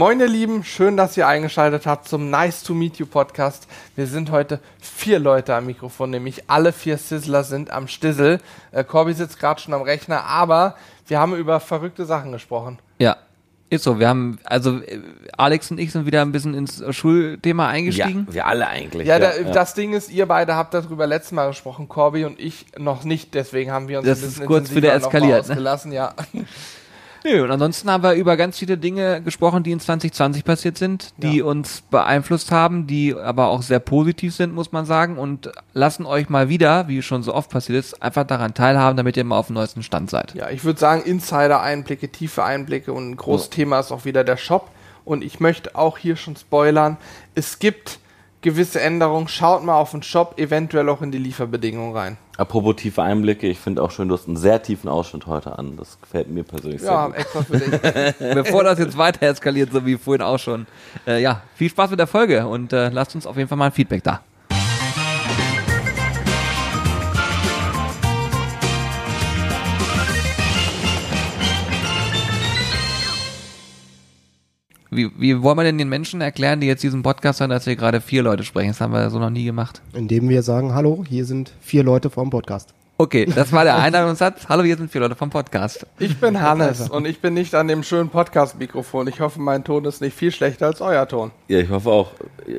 Moin ihr Lieben, schön, dass ihr eingeschaltet habt zum Nice to Meet You Podcast. Wir sind heute vier Leute am Mikrofon, nämlich alle vier Sizzler sind am Stissel. Äh, Corby sitzt gerade schon am Rechner, aber wir haben über verrückte Sachen gesprochen. Ja, ist so. Wir haben, also äh, Alex und ich sind wieder ein bisschen ins Schulthema eingestiegen. Ja, wir alle eigentlich. Ja, da, das Ding ist, ihr beide habt darüber letztes Mal gesprochen, Corby und ich noch nicht, deswegen haben wir uns Das ein bisschen ist kurz wieder eskaliert, ne? ausgelassen, ja. Nö, und ansonsten haben wir über ganz viele Dinge gesprochen, die in 2020 passiert sind, die Ja. uns beeinflusst haben, die aber auch sehr positiv sind, muss man sagen, und lassen euch mal wieder, wie schon so oft passiert ist, einfach daran teilhaben, damit ihr mal auf dem neuesten Stand seid. Ja, ich würde sagen, Insider-Einblicke, tiefe Einblicke und ein großes Thema ist auch wieder der Shop. Und ich möchte auch hier schon spoilern, es gibt gewisse Änderungen. Schaut mal auf den Shop, eventuell auch in die Lieferbedingungen rein. Apropos tiefe Einblicke, ich finde auch schön, du hast einen sehr tiefen Ausschnitt heute an. Das gefällt mir persönlich Ja, sehr gut. extra für dich. Bevor das jetzt weiter eskaliert, so wie vorhin auch schon. Äh, ja, viel Spaß mit der Folge und äh, lasst uns auf jeden Fall mal ein Feedback da. Wie, wie wollen wir denn den Menschen erklären, die jetzt diesen Podcast hören, dass wir gerade vier Leute sprechen? Das haben wir so noch nie gemacht. Indem wir sagen, hallo, hier sind vier Leute vom Podcast. Okay, das war der Einladungssatz. Hallo, hier sind vier Leute vom Podcast. Ich bin Hannes und ich bin nicht an dem schönen Podcast-Mikrofon. Ich hoffe, mein Ton ist nicht viel schlechter als euer Ton. Ja, ich hoffe auch.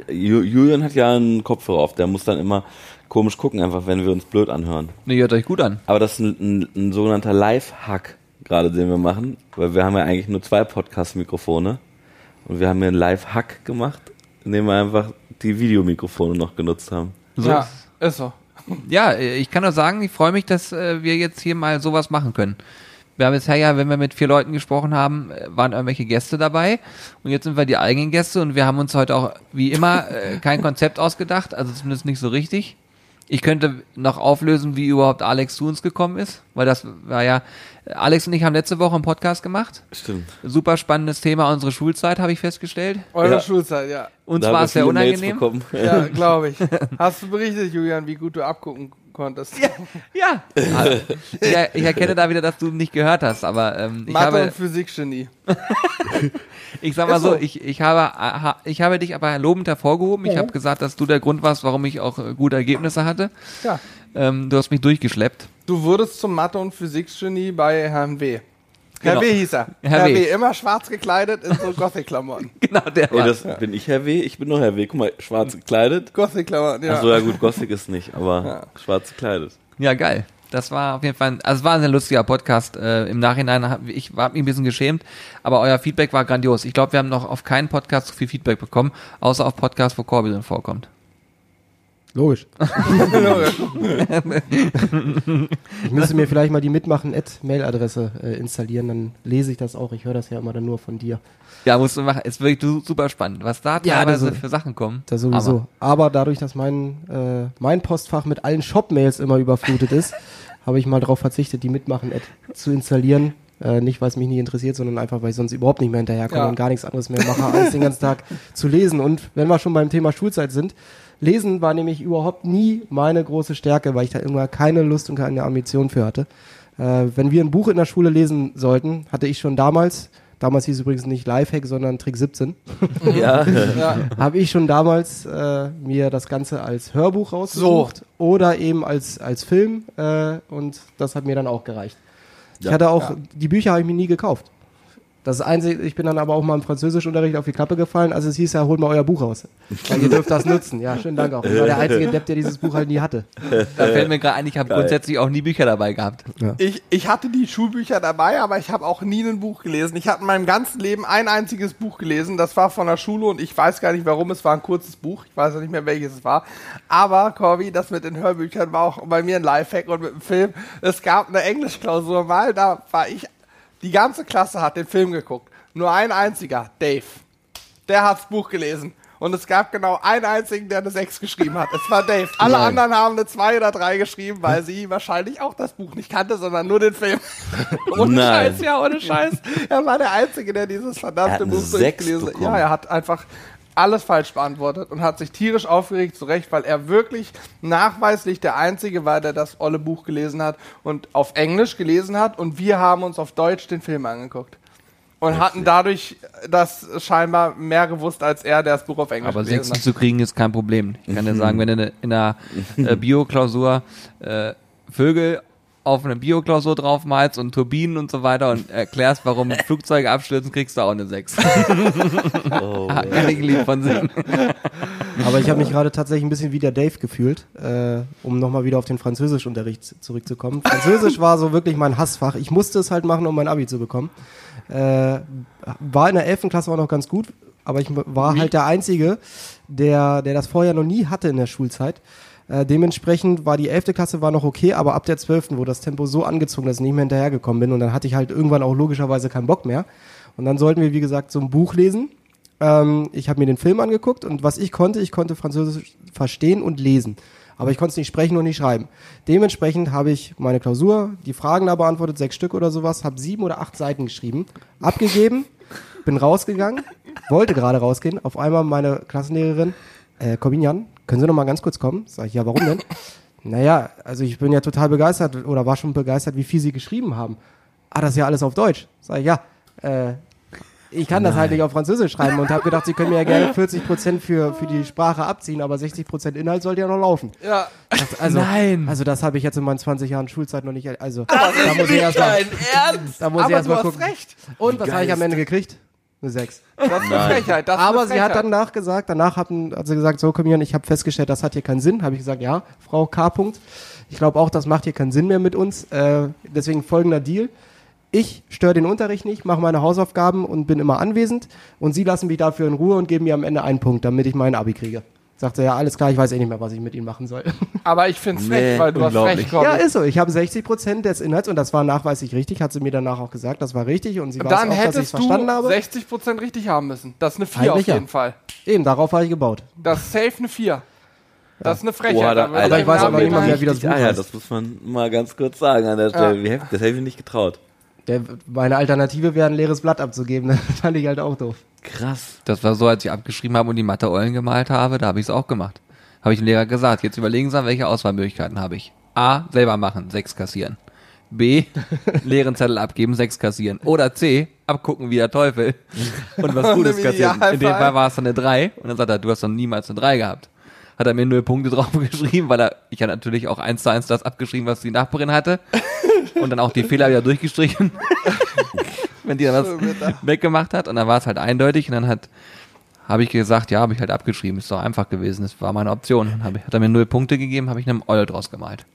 Ju- Julian hat ja einen Kopfhörer auf, der muss dann immer komisch gucken, einfach wenn wir uns blöd anhören. Nee, hört euch gut an. Aber das ist ein, ein, ein sogenannter Live-Hack, gerade den wir machen, weil wir haben ja eigentlich nur zwei Podcast-Mikrofone und wir haben hier einen Live-Hack gemacht, indem wir einfach die Videomikrofone noch genutzt haben. So ja, ist- so. Ja, ich kann nur sagen, ich freue mich, dass äh, wir jetzt hier mal sowas machen können. Wir haben bisher ja, wenn wir mit vier Leuten gesprochen haben, äh, waren irgendwelche Gäste dabei und jetzt sind wir die eigenen Gäste und wir haben uns heute auch wie immer äh, kein Konzept ausgedacht, also zumindest nicht so richtig. Ich könnte noch auflösen, wie überhaupt Alex zu uns gekommen ist, weil das war ja, Alex und ich haben letzte Woche einen Podcast gemacht. Stimmt. Super spannendes Thema, unsere Schulzeit, habe ich festgestellt. Eure Ja. Schulzeit, ja. Uns war es sehr unangenehm. bekommen. Ja, glaube ich. Hast du berichtet, Julian, wie gut du abgucken konntest? Ja. Also, ich, er- ich erkenne da wieder, dass du nicht gehört hast, aber ähm, ich Mathe habe, und Physikgenie. ich sag mal so, so. ich, ich habe, aha, ich habe dich aber lobend hervorgehoben. Ich habe gesagt, dass du der Grund warst, warum ich auch äh, gute Ergebnisse hatte. Ja. Ähm, du hast mich durchgeschleppt. Du wurdest zum Mathe- und Physikgenie bei Herrn W. Genau. Herr W. hieß er. Herr Herr, W. w. immer schwarz gekleidet in so Gothic-Klamotten. Genau, der Oh, war. das bin ich Herr W. Ich bin nur Herr W. Guck mal, schwarz gekleidet. Gothic-Klamotten, ja. Achso, ja gut, Gothic ist nicht, aber Ja. schwarz gekleidet. Ja, geil. Das war auf jeden Fall, ein- also es war ein sehr lustiger Podcast. Äh, Im Nachhinein, hab, ich war mich ein bisschen geschämt, aber euer Feedback war grandios. Ich glaube, wir haben noch auf keinen Podcast so viel Feedback bekommen, außer auf Podcasts, wo Corby drin vorkommt. Logisch. ich müsste mir vielleicht mal die Mitmachen-Mail-Adresse äh, installieren, dann lese ich das auch. Ich höre das ja immer dann nur von dir. Ja, musst du machen. Ist wirklich super spannend, was da Ja, teilweise ist- für Sachen kommen. Das sowieso. Aber, dadurch, dass mein, äh, mein Postfach mit allen Shop-Mails immer überflutet ist, habe ich mal darauf verzichtet, die Mitmachen-App zu installieren. Äh, nicht, weil es mich nicht interessiert, sondern einfach, weil ich sonst überhaupt nicht mehr hinterherkomme Ja. und gar nichts anderes mehr mache, als den ganzen Tag zu lesen. Und wenn wir schon beim Thema Schulzeit sind, Lesen war nämlich überhaupt nie meine große Stärke, weil ich da immer keine Lust und keine Ambition für hatte. Äh, wenn wir ein Buch in der Schule lesen sollten, hatte ich schon damals, damals hieß es übrigens nicht Lifehack, sondern Trick 17, Ja. ja. habe ich schon damals äh, mir das Ganze als Hörbuch rausgesucht oder eben als, als Film äh, und das hat mir dann auch gereicht. Ich Ja. hatte auch, Ja. die Bücher habe ich mir nie gekauft. Das einzige, ich bin dann aber auch mal im Französischunterricht auf die Klappe gefallen, also es hieß ja, holt mal euer Buch raus. Weil ihr dürft das nutzen. Ja, schönen Dank auch. Ich war der einzige Depp, der dieses Buch halt nie hatte. Da fällt mir gerade ein, ich habe grundsätzlich auch nie Bücher dabei gehabt. Ich, ich hatte die Schulbücher dabei, aber ich habe auch nie ein Buch gelesen. Ich habe in meinem ganzen Leben ein einziges Buch gelesen. Das war von der Schule und ich weiß gar nicht warum. Es war ein kurzes Buch. Ich weiß auch nicht mehr, welches es war. Aber, Corby, das mit den Hörbüchern war auch bei mir ein Lifehack und mit dem Film. Es gab eine Englischklausur mal, da war ich, die ganze Klasse hat den Film geguckt. Nur ein einziger, Dave. Der hat's Buch gelesen. Und es gab genau einen einzigen, der eine 6 geschrieben hat. Es war Dave. Alle Nein. anderen haben eine 2 oder 3 geschrieben, weil sie wahrscheinlich auch das Buch nicht kannte, sondern nur den Film. ohne Nein. Scheiß, ja, ohne Scheiß. Er war der Einzige, der dieses Er verdammte hat Buch 6 durchgelesen hat. Ja, er hat einfach alles falsch beantwortet und hat sich tierisch aufgeregt, zu Recht, weil er wirklich nachweislich der Einzige war, der das olle Buch gelesen hat und auf Englisch gelesen hat und wir haben uns auf Deutsch den Film angeguckt. und hatten dadurch das scheinbar mehr gewusst als er, der das Buch auf Englisch Aber Sechsen zu kriegen ist kein Problem. Ich kann dir sagen, wenn du in einer äh, Bio-Klausur äh, Vögel auf eine Bio-Klausur draufmalst und Turbinen und so weiter und erklärst, warum Flugzeuge abstürzen, kriegst du auch eine 6. Oh, Kann ich lieb von sehen. Aber ich habe mich gerade tatsächlich ein bisschen wie der Dave gefühlt, äh, um nochmal wieder auf den Französischunterricht zurückzukommen. Französisch war so wirklich mein Hassfach. Ich musste es halt machen, um mein Abi zu bekommen. Äh, war in der 11. Klasse auch noch ganz gut, aber ich war halt der Einzige, der, der das vorher noch nie hatte in der Schulzeit. Äh, dementsprechend war die 11. Klasse war noch okay, aber ab der 12. wurde das Tempo so angezogen, dass ich nicht mehr hinterhergekommen bin und dann hatte ich halt irgendwann auch logischerweise keinen Bock mehr. Und dann sollten wir, wie gesagt, so ein Buch lesen. Ähm, ich habe mir den Film angeguckt und was ich konnte, ich konnte Französisch verstehen und lesen. Aber ich konnte es nicht sprechen und nicht schreiben. Dementsprechend habe ich meine Klausur, die Fragen da beantwortet, sechs Stück oder sowas, habe sieben oder acht Seiten geschrieben, abgegeben, bin rausgegangen, wollte gerade rausgehen. Auf einmal meine Klassenlehrerin, äh, Corbinian, können Sie noch mal ganz kurz kommen? Sag ich, ja, warum denn? naja, also ich bin ja total begeistert oder war schon begeistert, wie viel Sie geschrieben haben. Ah, das ist ja alles auf Deutsch. Sag ich, ja, äh, ich kann das halt nicht auf Französisch schreiben und habe gedacht, Sie können mir ja gerne 40 Prozent für, für die Sprache abziehen, aber 60 Prozent Inhalt sollte ja noch laufen. Ja, Das, also, Nein. Also das habe ich jetzt in meinen 20 Jahren Schulzeit noch nicht. Also da muss ich erst mal, Ernst? da muss ich aber erst du mal hast gucken. recht. Und was habe ich am Ende gekriegt? Eine 6. Das ist eine. Frechheit. Das ist Aber eine sie hat Frechheit. danach gesagt, danach hatten, hat sie gesagt, so komm hier, ich habe festgestellt, das hat hier keinen Sinn. Habe ich gesagt, ja, Frau K. Punkt. Ich glaube auch, das macht hier keinen Sinn mehr mit uns. Äh, deswegen folgender Deal. Ich störe den Unterricht nicht, mache meine Hausaufgaben und bin immer anwesend. Und sie lassen mich dafür in Ruhe und geben mir am Ende einen Punkt, damit ich meinen Abi kriege. Sagt sie, ja, alles klar, ich weiß eh nicht mehr, was ich mit ihnen machen soll. Aber ich finde es Nee, frech, weil du hast recht, Corby. Ja, ist so. Ich habe 60 Prozent des Inhalts und das war nachweislich richtig, hat sie mir danach auch gesagt, das war richtig und sie weiß Dann auch, dass ich es hättest du verstanden habe. 60% richtig haben müssen. Das ist eine 4 Eigentlich auf ja. jeden Fall. Eben, darauf habe ich gebaut. Das ist safe eine 4. Das ist eine Frechheit. Boah, da, Alter, ich weiß aber Nachhinein- mehr, wie das Buch Ah ja, das muss man mal ganz kurz sagen an der Stelle. Heftig, das hätte ich mir nicht getraut. Der, meine Alternative wäre ein leeres Blatt abzugeben, das fand ich halt auch doof. Krass. Das war so, als ich abgeschrieben habe und die Mathe-Eulen gemalt habe, da habe ich es auch gemacht. Habe ich dem Lehrer gesagt, jetzt überlegen Sie, welche Auswahlmöglichkeiten habe ich. A, selber machen, sechs kassieren. B, leeren Zettel abgeben, sechs kassieren. Oder C, abgucken wie der Teufel und was Gutes kassieren. In dem Fall war es dann eine drei und dann sagt er, du hast doch niemals eine drei gehabt. Hat er mir null Punkte drauf geschrieben, weil er, ich habe natürlich auch eins zu eins das abgeschrieben, was die Nachbarin hatte. Und dann auch die Fehler wieder durchgestrichen. Wenn die dann was weggemacht hat und dann war es halt eindeutig und dann hat habe ich gesagt, ja, habe ich halt abgeschrieben, ist doch einfach gewesen, das war meine Option. Dann ich, hat er mir null Punkte gegeben, habe ich einem Eul draus gemalt.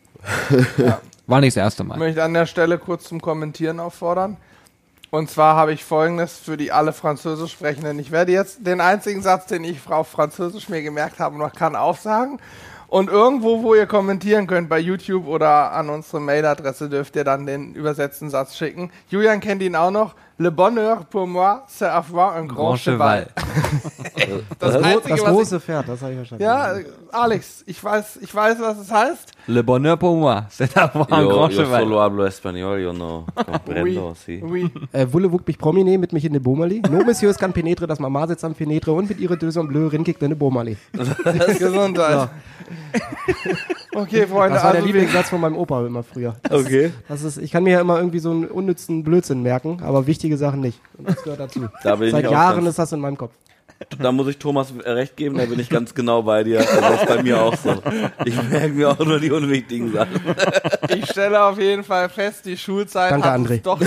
War nicht das erste Ich Mal. möchte an der Stelle kurz zum Kommentieren auffordern. Und zwar habe ich folgendes für die alle Französisch Sprechenden. Ich werde jetzt den einzigen Satz, den ich auf Französisch mir gemerkt habe, noch kann aufsagen. Und irgendwo, wo ihr kommentieren könnt, bei YouTube oder an unsere Mailadresse, dürft ihr dann den übersetzten Satz schicken. Julian kennt ihn auch noch. Le bonheur pour moi, c'est avoir un grand, cheval. Das, Was? Einzige, Das was große Pferd, das habe ich verstanden. ich, Ja, Alex, ich weiß, ich weiß, was es heißt. Le bonheur pour moi, c'est avoir un Yo, grand yo cheval. solo hablo español, yo no comprendo, sí. oui. Äh, Voulez-vous mich promener mit mich in den Bomali? No, Monsieur, es kann penetre, das Mama sitzt am Penetre und mit ihre Döse und Bleu rinkigt in den Bomali. Gesundheit. Okay, Freunde, Das war der also wir, Lieblingssatz von meinem Opa immer früher. Okay. Das ist, ich kann mir ja immer irgendwie so einen unnützen Blödsinn merken, aber wichtige Sachen nicht. Und das gehört dazu. Da bin Seit ich auch Jahren ganz- ist das in meinem Kopf. Da muss ich Thomas recht geben, da bin ich ganz genau bei dir. Also das ist bei mir auch so. Ich merke mir auch nur die unwichtigen Sachen. ich stelle auf jeden Fall fest, die Schulzeit Danke, hat, uns doch,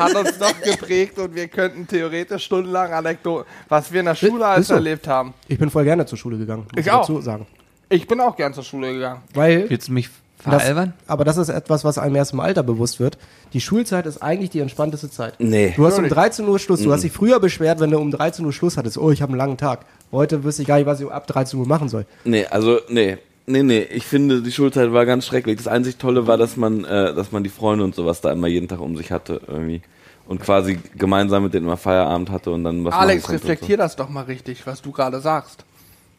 hat uns doch geprägt und wir könnten theoretisch stundenlang Anekdoten, was wir in der Schule alles so. erlebt haben. Ich bin voll gerne zur Schule gegangen. muss Ich auch. dazu sagen. Ich bin auch gern zur Schule gegangen. Weil Willst du mich das, veralbern? aber das ist etwas, was einem erst im Alter bewusst wird. Die Schulzeit ist eigentlich die entspannteste Zeit. Nee. Du hast um Natürlich. 13 Uhr Schluss. Du hast dich früher beschwert, wenn du um 13 Uhr Schluss hattest. Oh, ich habe einen langen Tag. Heute wüsste ich gar nicht, was ich ab 13 Uhr machen soll. Nee, also, nee. Nee, nee, ich finde, die Schulzeit war ganz schrecklich. Das einzig Tolle war, dass man, äh, dass man die Freunde und sowas da immer jeden Tag um sich hatte, irgendwie. Und quasi gemeinsam mit denen immer Feierabend hatte und dann was Alex, reflektier das doch mal richtig, was du gerade sagst.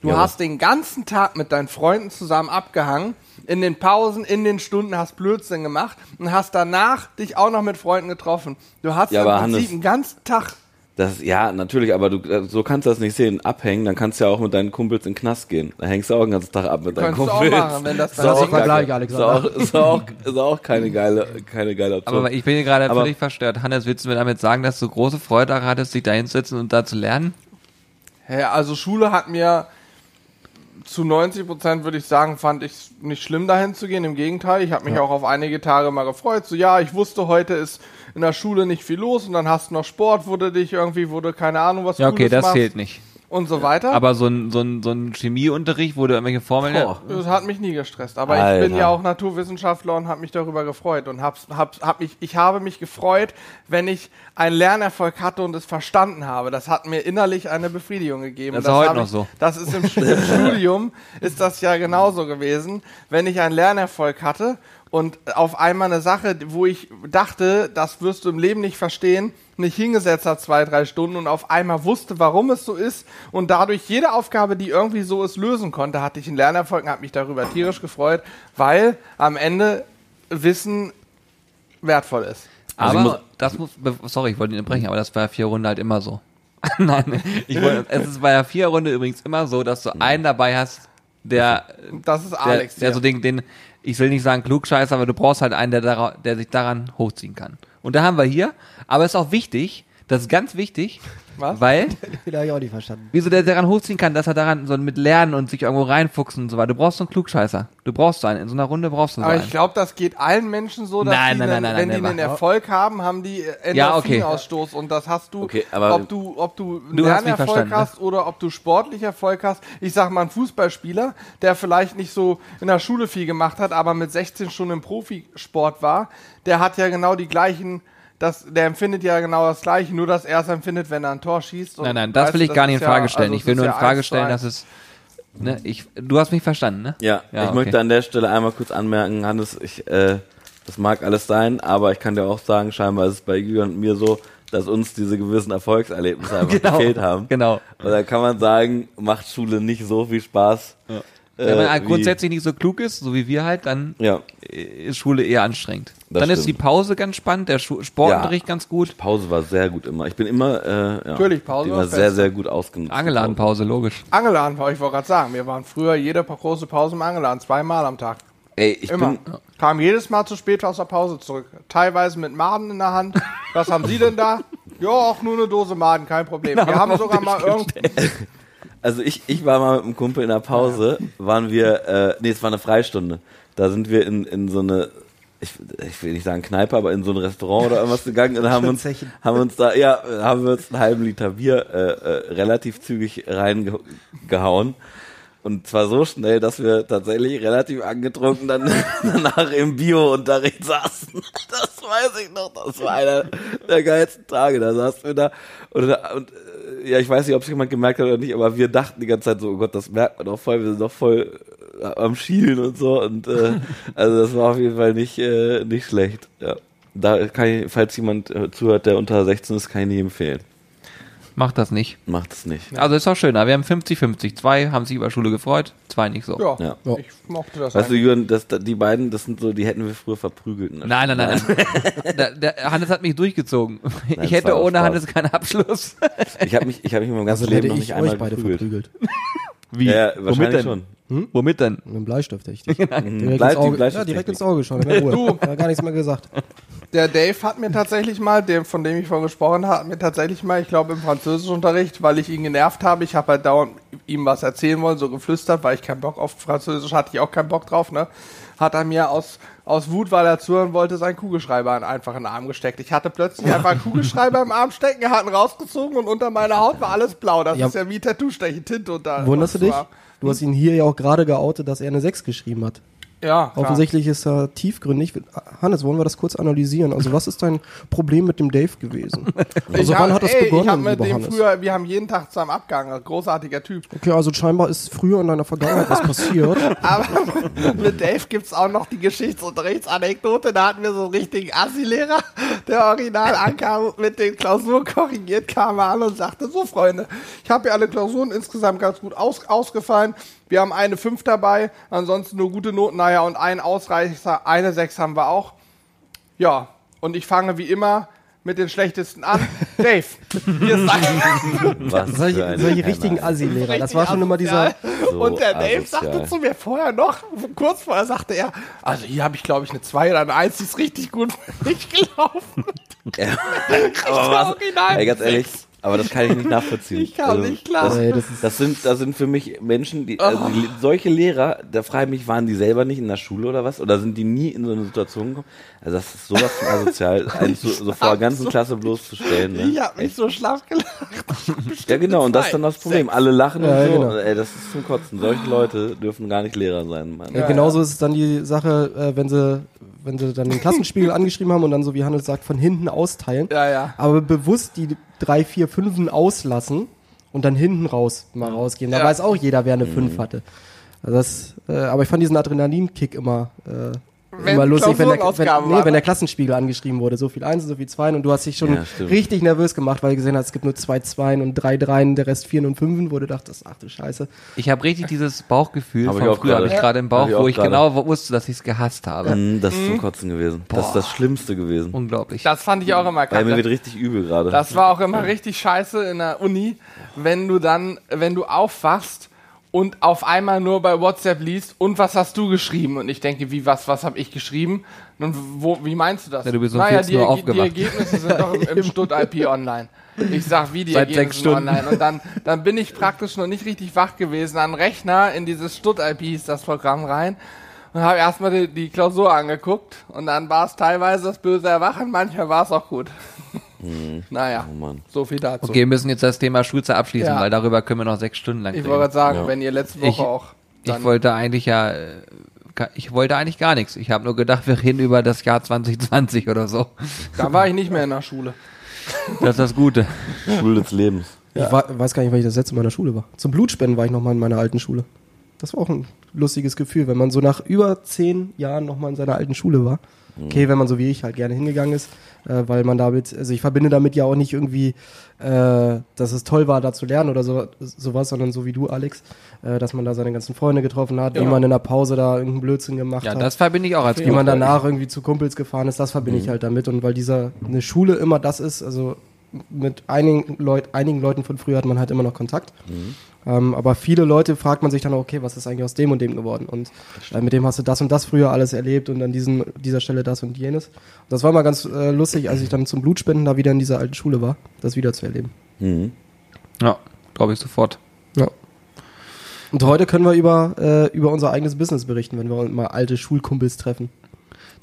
Du Ja, hast den ganzen Tag mit deinen Freunden zusammen abgehangen, in den Pausen, in den Stunden hast Blödsinn gemacht und hast danach dich auch noch mit Freunden getroffen. Du hast Ja, im Prinzip Hannes- den ganzen Tag Das, ja, natürlich, aber du, äh, so kannst du das nicht sehen. Abhängen, dann kannst du ja auch mit deinen Kumpels in den Knast gehen. Da hängst du auch den ganzen Tag ab mit deinen Könntest du auch Kumpels. machen, wenn das ist dein auch Vergleich, ist Alexander. auch, ist auch, ist auch keine geile, keine geile Option. Aber ich bin hier gerade Aber- völlig verstört. Hannes, willst du mir damit sagen, dass du große Freude daran hattest, dich da hinzusetzen und da zu lernen? Ja, also Schule hat mir zu 90 Prozent würde ich sagen, fand ich nicht schlimm dahin zu gehen. Im Gegenteil, ich habe mich auch auf einige Tage mal gefreut. So ja, ich wusste, heute ist in der Schule nicht viel los und dann hast du noch Sport, du dich irgendwie, du keine Ahnung was Ja, okay, das machst zählt nicht. Und so weiter. Aber so ein, so ein, so ein Chemieunterricht, wo du irgendwelche Formeln. Boah. Das hat mich nie gestresst. Aber ich Alter. bin ja auch Naturwissenschaftler und habe mich darüber gefreut und hab's, hab's, hab mich, ich habe mich gefreut, wenn ich einen Lernerfolg hatte und es verstanden habe. Das hat mir innerlich eine Befriedigung gegeben. Das ist heute habe noch ich, so. Das ist im Studium ist das ja genauso gewesen, wenn ich einen Lernerfolg hatte und auf einmal eine Sache, wo ich dachte, das wirst du im Leben nicht verstehen, mich hingesetzt hat zwei, drei Stunden und auf einmal wusste, warum es so ist und dadurch jede Aufgabe, die irgendwie so ist, lösen konnte, hatte ich einen Lernerfolg und habe mich darüber tierisch gefreut, weil am Ende Wissen wertvoll ist. Also Aber muss- das muss, sorry, ich wollte ihn unterbrechen, aber das war ja vier Runde halt immer so. Nein, ich wollte, es ist bei der vier Runde übrigens immer so, dass du einen dabei hast, der, Das ist der, Alex. der hier. so den, den, ich will nicht sagen klugscheißer, aber du brauchst halt einen, der, der sich daran hochziehen kann. Und da haben wir hier, aber es ist auch wichtig, das ist ganz wichtig, Was? weil, Wieder habe ich auch nicht verstanden. wieso der daran hochziehen kann, dass er daran so mit Lernen und sich irgendwo reinfuchsen und so weiter. Du brauchst so einen Klugscheißer. Du brauchst so einen. In so einer Runde brauchst du so Aber einen. ich glaube, das geht allen Menschen so, dass Nein, die nein, einen, nein, nein, wenn die einen Erfolg haben, haben die Ja, okay. Endorphinausstoß und das hast du, Okay, aber- ob du, ob du einen Du hast Lernerfolg verstanden, ne? hast oder ob du sportlich Erfolg hast. Ich sag mal, ein Fußballspieler, der vielleicht nicht so in der Schule viel gemacht hat, aber mit 16 Stunden im Profisport war, der hat ja genau die gleichen, das, der empfindet ja genau das gleiche, nur dass er es empfindet, wenn er ein Tor schießt. Und Nein, nein, das weißt will ich gar nicht in Frage ja- stellen. also ich will nur in ja Frage stellen, dass es, ne, ich, du hast mich verstanden, ne? Ja, Ja, ich okay. möchte an der Stelle einmal kurz anmerken, Hannes, ich, äh, das mag alles sein, aber ich kann dir auch sagen, scheinbar ist es bei Jürgen und mir so, dass uns diese gewissen Erfolgserlebnisse einfach Genau. gefehlt haben. Genau. Und da kann man sagen, macht Schule nicht so viel Spaß. Äh, Wenn man halt grundsätzlich nicht so klug ist, so wie wir halt, dann Ja, ist Schule eher anstrengend. Das dann ist die stimmt. Pause ganz spannend, der Schu Sportunterricht ganz gut. Pause war sehr gut immer. Ich bin immer, äh, ja, Natürlich, Pause war sehr, sehr gut ausgenutzt. Angeladenpause, logisch. Angeladen, ich wollte gerade sagen, wir waren früher jede große Pause im Angeladen, zweimal am Tag. Ey, ich Immer. bin, Kam jedes Mal zu spät aus der Pause zurück. Teilweise mit Maden in der Hand. Was haben Sie denn da? Ja, auch nur eine Dose Maden, kein Problem. Wir haben sogar mal irgendwie. Also ich, ich war mal mit einem Kumpel in der Pause, waren wir, äh, nee, es war eine Freistunde. Da sind wir in, in so eine, ich, ich will nicht sagen Kneipe, aber in so ein Restaurant oder irgendwas gegangen und haben uns, haben uns da, ja, haben wir uns einen halben Liter Bier äh, äh, relativ zügig reingehauen. Und zwar so schnell, dass wir tatsächlich relativ angetrunken dann danach im Bio-Unterricht saßen. Das weiß ich noch. Das war einer der geilsten Tage. Da saßen wir da und, und ja, ich weiß nicht, ob es jemand gemerkt hat oder nicht, aber wir dachten die ganze Zeit so, oh Gott, das merkt man doch voll, wir sind doch voll äh, am Schielen und so. Und äh, also das war auf jeden Fall nicht, äh, nicht schlecht. Ja. Da kann ich, falls jemand äh, zuhört, der unter 16 ist, kann ich nicht empfehlen. Macht das nicht. Macht es nicht. Also ist auch schön, aber wir haben 50-50. Zwei haben sich über Schule gefreut, zwei nicht so. Ja, Ja. ich mochte das. Weißt du, eigentlich. Jürgen, das, die beiden, das sind so, die hätten wir früher verprügelt. ne? Nein, nein, nein. nein. der, der Hannes hat mich durchgezogen. ich das hätte ohne Spaß. Hannes keinen Abschluss. Ich habe mich, ich habe mich in meinem ganzen Also hätte Leben noch ich nicht euch einmal beide verprügelt. Wie? Ja, ja, Womit denn? schon. Womit denn? Mit dem Bleistift echt. Direkt, ins Auge, ja, Bleistifttechnik. direkt ins Auge in Ruhe. Hat gar nichts mehr gesagt. Der Dave hat mir tatsächlich mal, dem, von dem ich vorhin gesprochen habe, hat mir tatsächlich mal, ich glaube im Französischunterricht, weil ich ihn genervt habe, ich habe halt dauernd ihm was erzählen wollen, so geflüstert, weil ich keinen Bock auf Französisch hatte, ich auch keinen Bock drauf, ne? Hat er mir aus, aus Wut, weil er zuhören wollte, seinen Kugelschreiber in- einfach in den Arm gesteckt. Ich hatte plötzlich einfach einen Kugelschreiber im Arm stecken, er hat ihn rausgezogen und unter meiner Haut war alles blau. Das Ja. ist ja wie Tattoo-Stechen, Tinte unter. Wunderst du dich? war. Du hast ihn hier ja auch gerade geoutet, dass er eine 6 geschrieben hat. Ja, klar. Offensichtlich ist er tiefgründig. Hannes, wollen wir das kurz analysieren? Also, was ist dein Problem mit dem Dave gewesen? Also, ich wann hab, hat das ey, Ich begonnen, habe mit lieber dem Hannes? früher, wir haben jeden Tag zusammen Abgang, ein großartiger Typ. Okay, also scheinbar ist früher in deiner Vergangenheit was passiert. Aber mit Dave gibt's auch noch die Geschichtsunterrichtsanekdote. Da hatten wir so einen richtigen Assi-Lehrer, der original ankam mit den Klausuren korrigiert, kam an und sagte, so Freunde, ich habe ja alle Klausuren insgesamt ganz gut aus, ausgefallen. Wir haben eine 5 dabei, ansonsten nur gute Noten, naja, und ein Ausreißer, eine 6 haben wir auch. Ja, und ich fange wie immer mit den schlechtesten an. Dave, hier ist Was Solche, solche richtigen Assi-Lehrer. Das war schon immer dieser. So Und der Dave asozial. sagte zu mir vorher noch, kurz vorher sagte er, also hier habe ich glaube ich eine 2 oder eine 1, die ist richtig gut für mich gelaufen. Ja. aber was, ey, ganz ehrlich, aber das kann ich nicht nachvollziehen. Ich kann nicht klar. Das, Ey, das das, sind, das sind für mich Menschen, die, also die, solche Lehrer, da frage ich mich, waren die selber nicht in der Schule oder was? Oder sind die nie in so eine Situation gekommen? Also das ist sowas von asozial, einen so, so vor der ganzen Klasse bloßzustellen. Ne? Ich habe mich so schlaff gelacht. Ja, genau, und das ist dann das Problem. Alle lachen Ja, und so. genau. Ey, das ist zum Kotzen. Solche Leute dürfen gar nicht Lehrer sein, Mann. Ja, genauso ist es dann die Sache, äh, wenn sie, wenn sie dann den Klassenspiegel angeschrieben haben und dann so wie Hannes sagt, von hinten austeilen. Ja, ja. Aber bewusst die drei, vier, fünfen auslassen und dann hinten raus mal rausgehen. Da Ja. weiß auch jeder, wer eine fünf hatte. Also das, äh, aber ich fand diesen Adrenalinkick immer, äh, Wenn immer lustig, wenn der, wenn, nee, wenn der? Klassenspiegel angeschrieben wurde. So viel Einsen, so viel Zweien und du hast dich schon Ja, richtig nervös gemacht, weil du gesehen hast, es gibt nur zwei Zweien und drei Dreien, der Rest Vieren und Fünfen, wo du dachtest, ach du Scheiße. Ich habe richtig dieses Bauchgefühl Hab von früher, habe gerade. ich gerade im Bauch, ich wo ich gerade. genau wusste, dass ich es gehasst habe. Mm, Das ist zum Kotzen gewesen. Das ist das Schlimmste gewesen. Unglaublich. Das fand ich auch immer Weil mir kacke. wird richtig übel gerade. Das war auch immer richtig scheiße in der Uni, wenn du dann, wenn du aufwachst und auf einmal nur bei WhatsApp liest und was hast du geschrieben? Und ich denke, wie, was, was habe ich geschrieben? Und wo, wie meinst du das? Ja, du bist um naja, 14 die, die. Ergebnisse sind doch im, im Stutt-IP online. Ich sag, wie die Seit Ergebnisse sind online. Und dann, dann bin ich praktisch noch nicht richtig wach gewesen, an Rechner in dieses Stutt-IP hieß das Programm rein und habe erstmal die, die Klausur angeguckt und dann war es teilweise das böse Erwachen, manchmal war es auch gut. Naja, oh Mann. so viel dazu. Okay, wir müssen jetzt das Thema Schulzeit abschließen, Ja. weil darüber können wir noch sechs Stunden lang Ich reden. wollte gerade sagen, Ja. wenn ihr letzte Woche Ich- auch. Ich wollte eigentlich ja, äh, ich wollte eigentlich gar nichts. Ich habe nur gedacht, wir reden über das Jahr 2020 oder so. da war ich nicht mehr in der Schule. Das ist das Gute. Schule des Lebens. Ich wa- weiß gar nicht, wann ich das letzte Mal in der Schule war. Zum Blutspenden war ich nochmal in meiner alten Schule. Das war auch ein lustiges Gefühl, wenn man so nach über zehn Jahren nochmal in seiner alten Schule war. Okay, wenn man so wie ich halt gerne hingegangen ist, äh, weil man damit, also ich verbinde damit ja auch nicht irgendwie, äh, dass es toll war, da zu lernen oder so, sowas, sondern so wie du, Alex, äh, dass man da seine ganzen Freunde getroffen hat, wie Ja. man in der Pause da irgendeinen Blödsinn gemacht Ja, hat. das verbinde ich auch als wie man danach irgendwie zu Kumpels gefahren ist, das verbinde ich halt damit. Und weil dieser eine Schule immer das ist, also mit einigen, Leut, einigen Leuten von früher hat man halt immer noch Kontakt. Ähm, aber viele Leute fragt man sich dann auch, okay, was ist eigentlich aus dem und dem geworden? Und äh, mit dem hast du das und das früher alles erlebt und an diesen, dieser Stelle das und jenes. Und das war mal ganz äh, lustig, als ich dann zum Blutspenden da wieder in dieser alten Schule war, das wieder zu erleben. Mhm. Ja, glaube ich sofort. Ja. Und heute können wir über, äh, über unser eigenes Business berichten, wenn wir mal alte Schulkumpels treffen.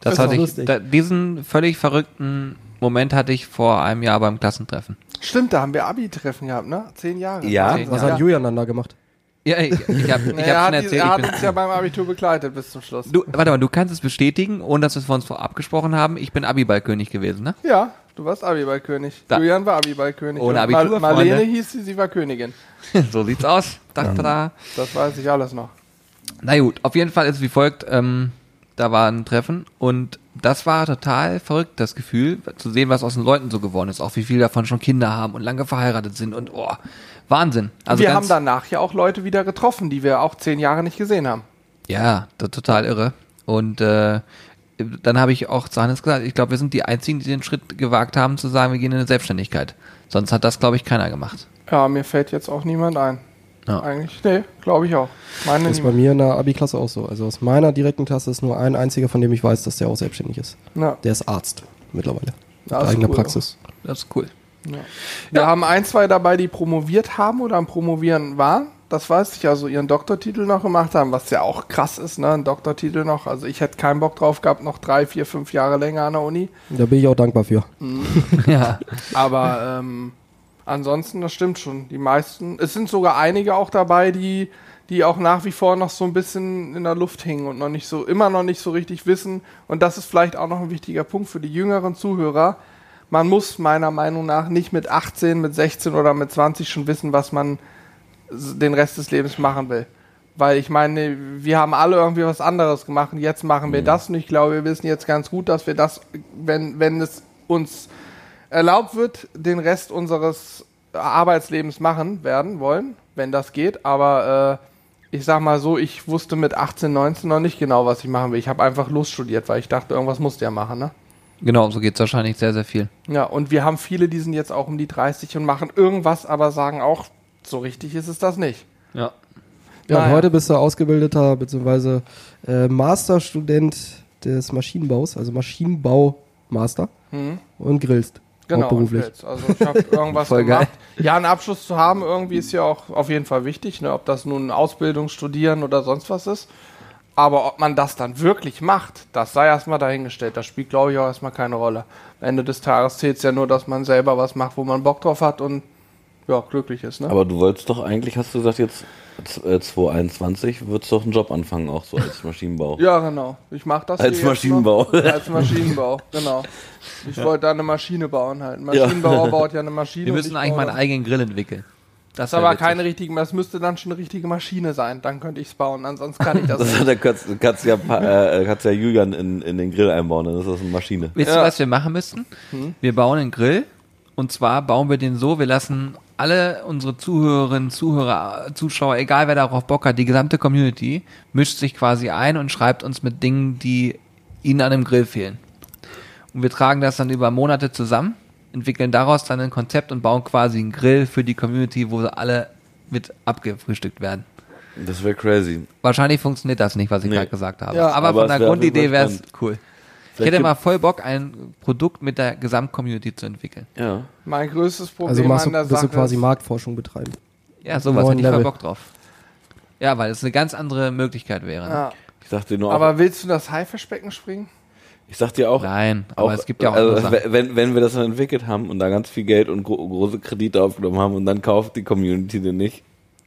Das Das hatte war ich, lustig. da, diesen völlig verrückten Moment hatte ich vor einem Jahr beim Klassentreffen. Stimmt, da haben wir Abi-Treffen gehabt, ne? Zehn Jahre. Ja. Zehn Was Jahre. hat Julian dann da gemacht? Ja, ich, ich habe ich er schon hat, die, erzählt. er Ich hat bin, uns ja beim Abitur begleitet bis zum Schluss. du, warte mal, du kannst es bestätigen, ohne dass wir es von uns vorab gesprochen haben. Ich bin Abiballkönig gewesen, ne? Ja, du warst Abiballkönig. Da. Julian war Abiballkönig. Ohne Und Abitur, Mar Marlene Freunde. hieß sie, sie war Königin. so sieht's aus. Da, da, da. Das weiß ich alles noch. Na gut, auf jeden Fall ist es wie folgt. Ähm, da war ein Treffen und das war total verrückt, das Gefühl, zu sehen, was aus den Leuten so geworden ist. Auch wie viele davon schon Kinder haben und lange verheiratet sind und oh, Wahnsinn. Also wir haben danach ja auch Leute wieder getroffen, die wir auch zehn Jahre nicht gesehen haben. Ja, total irre. Und äh, dann habe ich auch zu Hannes gesagt, ich glaube, wir sind die Einzigen, die den Schritt gewagt haben, zu sagen, wir gehen in eine Selbstständigkeit. Sonst hat das, glaube ich, keiner gemacht. Ja, mir fällt jetzt auch niemand ein. Ja. Eigentlich, nee, glaube ich auch. Meine Das ist bei mir in der Abi-Klasse auch so. Also aus meiner direkten Klasse ist nur ein einziger, von dem ich weiß, dass der auch selbstständig ist. Ja, Der ist Arzt mittlerweile. Mit Das ist eigener cool. Praxis. Das ist cool. Wir haben ein, zwei dabei, die promoviert haben oder am Promovieren waren. Das weiß ich, also ihren Doktortitel noch gemacht haben, was ja auch krass ist, ne? Ein Doktortitel noch. Also ich hätte keinen Bock drauf gehabt, noch drei, vier, fünf Jahre länger an der Uni. Da bin ich auch dankbar für. ja. Aber ähm, ansonsten, das stimmt schon. Die meisten, es sind sogar einige auch dabei, die, die auch nach wie vor noch so ein bisschen in der Luft hängen und noch nicht so, immer noch nicht so richtig wissen. Und das ist vielleicht auch noch ein wichtiger Punkt für die jüngeren Zuhörer. Man muss meiner Meinung nach nicht mit 18, mit 16 oder mit 20 schon wissen, was man den Rest des Lebens machen will. Weil ich meine, wir haben alle irgendwie was anderes gemacht und jetzt machen wir das und ich glaube, wir wissen jetzt ganz gut, dass wir das, wenn, wenn es uns erlaubt wird, den Rest unseres Arbeitslebens machen werden wollen, wenn das geht. Aber äh, ich sag mal so, ich wusste mit 18, 19 noch nicht genau, was ich machen will. Ich habe einfach Lust studiert, weil ich dachte, irgendwas musste ja machen, ne? Genau, so geht es wahrscheinlich sehr, sehr viel. Ja, und wir haben viele, die sind jetzt auch um die 30 und machen irgendwas, aber sagen auch, so richtig ist es das nicht. Ja. Ja, und Naja. heute bist du ausgebildeter bzw. Äh, Masterstudent des Maschinenbaus, also Maschinenbau-Master und grillst. Genau, jetzt. Also ich habe irgendwas Voll geil. gemacht. Ja, einen Abschluss zu haben irgendwie ist ja auch auf jeden Fall wichtig, ne? ob das nun Ausbildung, Studieren oder sonst was ist. Aber ob man das dann wirklich macht, das sei erstmal dahingestellt. Das spielt, glaube ich, auch erstmal keine Rolle. Am Ende des Tages zählt es ja nur, dass man selber was macht, wo man Bock drauf hat und ja, glücklich ist. Ne? Aber du wolltest doch eigentlich, hast du gesagt, jetzt äh, 2021 würdest du doch einen Job anfangen, auch so als Maschinenbau. ja, genau. Ich mache das Als Maschinenbau. Noch. Als Maschinenbau, genau. Ich wollte da eine Maschine bauen halt. Ein Maschinenbauer baut ja eine Maschine. Wir müssen ich eigentlich mal einen eigenen Grill entwickeln. Das ist aber witzig. keine richtige, das müsste dann schon eine richtige Maschine sein. Dann könnte ich es bauen, ansonsten kann ich das Das, nicht. da kannst, kannst, ja, äh, kannst ja Julian in, in den Grill einbauen, dann ist das eine Maschine. Wisst Ja. ihr, was wir machen müssten? Wir bauen einen Grill und zwar bauen wir den so, wir lassen alle unsere Zuhörerinnen, Zuhörer, Zuschauer, egal wer darauf Bock hat, die gesamte Community mischt sich quasi ein und schreibt uns mit Dingen, die ihnen an dem Grill fehlen. Und wir tragen das dann über Monate zusammen, entwickeln daraus dann ein Konzept und bauen quasi einen Grill für die Community, wo alle mit abgefrühstückt werden. Das wäre crazy. Wahrscheinlich funktioniert das nicht, was ich Nee. gerade gesagt habe. Ja, aber, aber von der Grundidee wäre es spannend. Ich hätte mal voll Bock, ein Produkt mit der Gesamtcommunity zu entwickeln. Ja. Mein größtes Problem Also machst du, an der bist du Sache quasi ist, Marktforschung betreiben. Ja, sowas hätte ich voll. Bock drauf. Ja, weil es eine ganz andere Möglichkeit wäre. ja. Ich dachte nur auch, Aber willst du das Haifischbecken springen? ich sag dir auch, Nein, aber es gibt ja auch also, wenn, wenn wir das dann entwickelt haben und da ganz viel Geld und gro große Kredite aufgenommen haben und dann kauft die Community den nicht,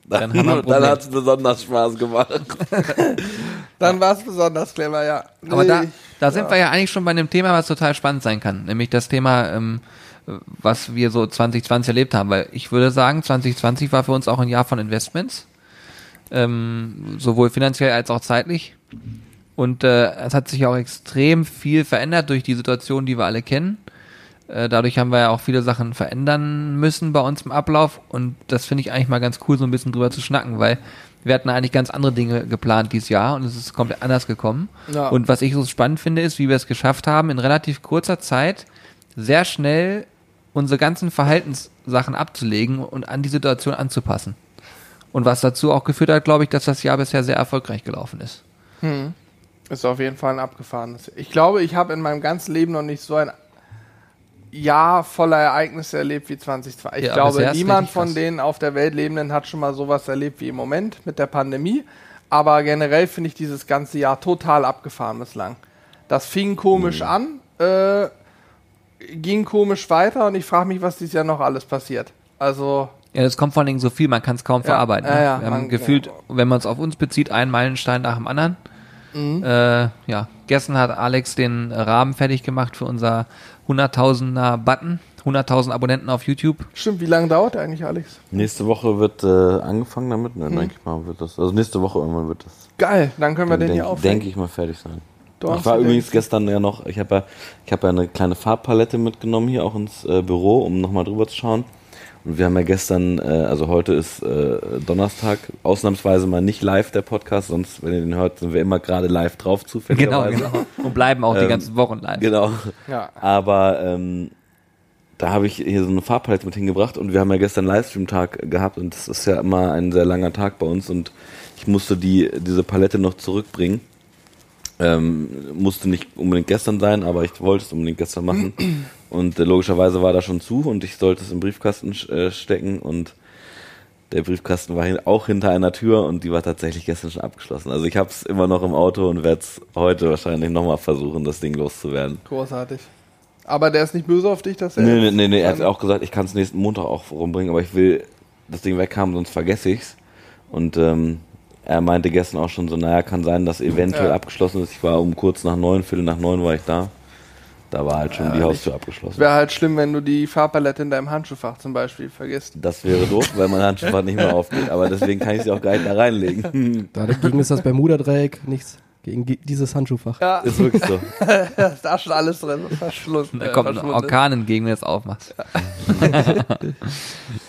dann, Dann haben wir ein dann, hat es besonders Spaß gemacht. Dann war es besonders clever, ja. Aber Nee, da, da sind wir ja eigentlich schon bei einem Thema, was total spannend sein kann. Nämlich das Thema, ähm, was wir so 2020 erlebt haben. Weil ich würde sagen, 2020 war für uns auch ein Jahr von Investments. Ähm, sowohl finanziell als auch zeitlich. Und äh, es hat sich auch extrem viel verändert durch die Situation, die wir alle kennen. Äh, dadurch haben wir ja auch viele Sachen verändern müssen bei uns im Ablauf. Und das finde ich eigentlich mal ganz cool, so ein bisschen drüber zu schnacken, weil wir hatten eigentlich ganz andere Dinge geplant dieses Jahr und es ist komplett anders gekommen. Ja. Und was ich so spannend finde, ist, wie wir es geschafft haben, in relativ kurzer Zeit sehr schnell unsere ganzen Verhaltenssachen abzulegen und an die Situation anzupassen. Und was dazu auch geführt hat, glaube ich, dass das Jahr bisher sehr erfolgreich gelaufen ist. Ist auf jeden Fall ein abgefahrenes. Ich glaube, ich habe in meinem ganzen Leben noch nicht so ein Jahr voller Ereignisse erlebt wie 2020. Ich Ja, glaube, niemand von krass. den auf der Welt Lebenden hat schon mal sowas erlebt wie im Moment mit der Pandemie. Aber generell finde ich dieses ganze Jahr total abgefahren bislang. Das fing komisch Mhm. an, äh, ging komisch weiter und ich frage mich, was dieses Jahr noch alles passiert. Also, Ja, das kommt vor allen Dingen so viel, man kann es kaum Ja, verarbeiten. ja, ne? ja, wir haben man- gefühlt, wenn man es auf uns bezieht, einen Meilenstein nach dem anderen. Äh, ja, gestern hat Alex den Rahmen fertig gemacht für unser 100.000er Button, 100.000 Abonnenten auf YouTube. stimmt, wie lange dauert der eigentlich, Alex? Nächste Woche wird äh, angefangen damit, ne, denke ich mal, wird das, also nächste Woche irgendwann wird das, Geil, dann können wir den hier denke aufhängen. denk ich mal, fertig sein. Doch, ich war übrigens denk gestern ja noch, ich habe ja, ich habe ja eine kleine Farbpalette mitgenommen hier auch ins äh, Büro, um nochmal drüber zu schauen. Und wir haben ja gestern, äh, also heute ist äh, Donnerstag, ausnahmsweise mal nicht live der Podcast, sonst, wenn ihr den hört, sind wir immer gerade live drauf Genau, zufälligerweise. genau. Und bleiben auch die Ähm, ganzen Wochen live. Genau. Ja. Aber ähm, da habe ich hier so eine Farbpalette mit hingebracht und wir haben ja gestern Livestream-Tag gehabt und das ist ja immer ein sehr langer Tag bei uns und ich musste die, diese Palette noch zurückbringen. Ähm, musste nicht unbedingt gestern sein, aber ich wollte es unbedingt gestern machen. Und äh, logischerweise war da schon zu und ich sollte es im Briefkasten äh, stecken und der Briefkasten war hin, auch hinter einer Tür und die war tatsächlich gestern schon abgeschlossen. Also ich habe es immer noch im Auto und werde es heute wahrscheinlich nochmal versuchen, das Ding loszuwerden. Großartig. Aber der ist nicht böse auf dich, dass er. Nee, nee, nee, nee, er hat auch gesagt, ich kann es nächsten Montag auch rumbringen, aber ich will das Ding weghaben, sonst vergesse ich's. Und ähm, er meinte gestern auch schon so, naja, kann sein, dass eventuell Ja. abgeschlossen ist. Ich war um kurz nach neun, viertel nach neun war ich da. Da war halt schon die Haustür abgeschlossen. Wäre halt schlimm, wenn du die Farbpalette in deinem Handschuhfach zum Beispiel vergisst. Das wäre doof, weil mein Handschuhfach nicht mehr aufgeht. Aber deswegen kann ich sie auch gar nicht da reinlegen. Dagegen ist das Bermuda-Dreieck nichts gegen ge- dieses Handschuhfach. Ja, Ist wirklich so. da ist schon alles drin. Verschluss. Da äh, kommt ein. Orkan entgegen, wenn du es aufmachst.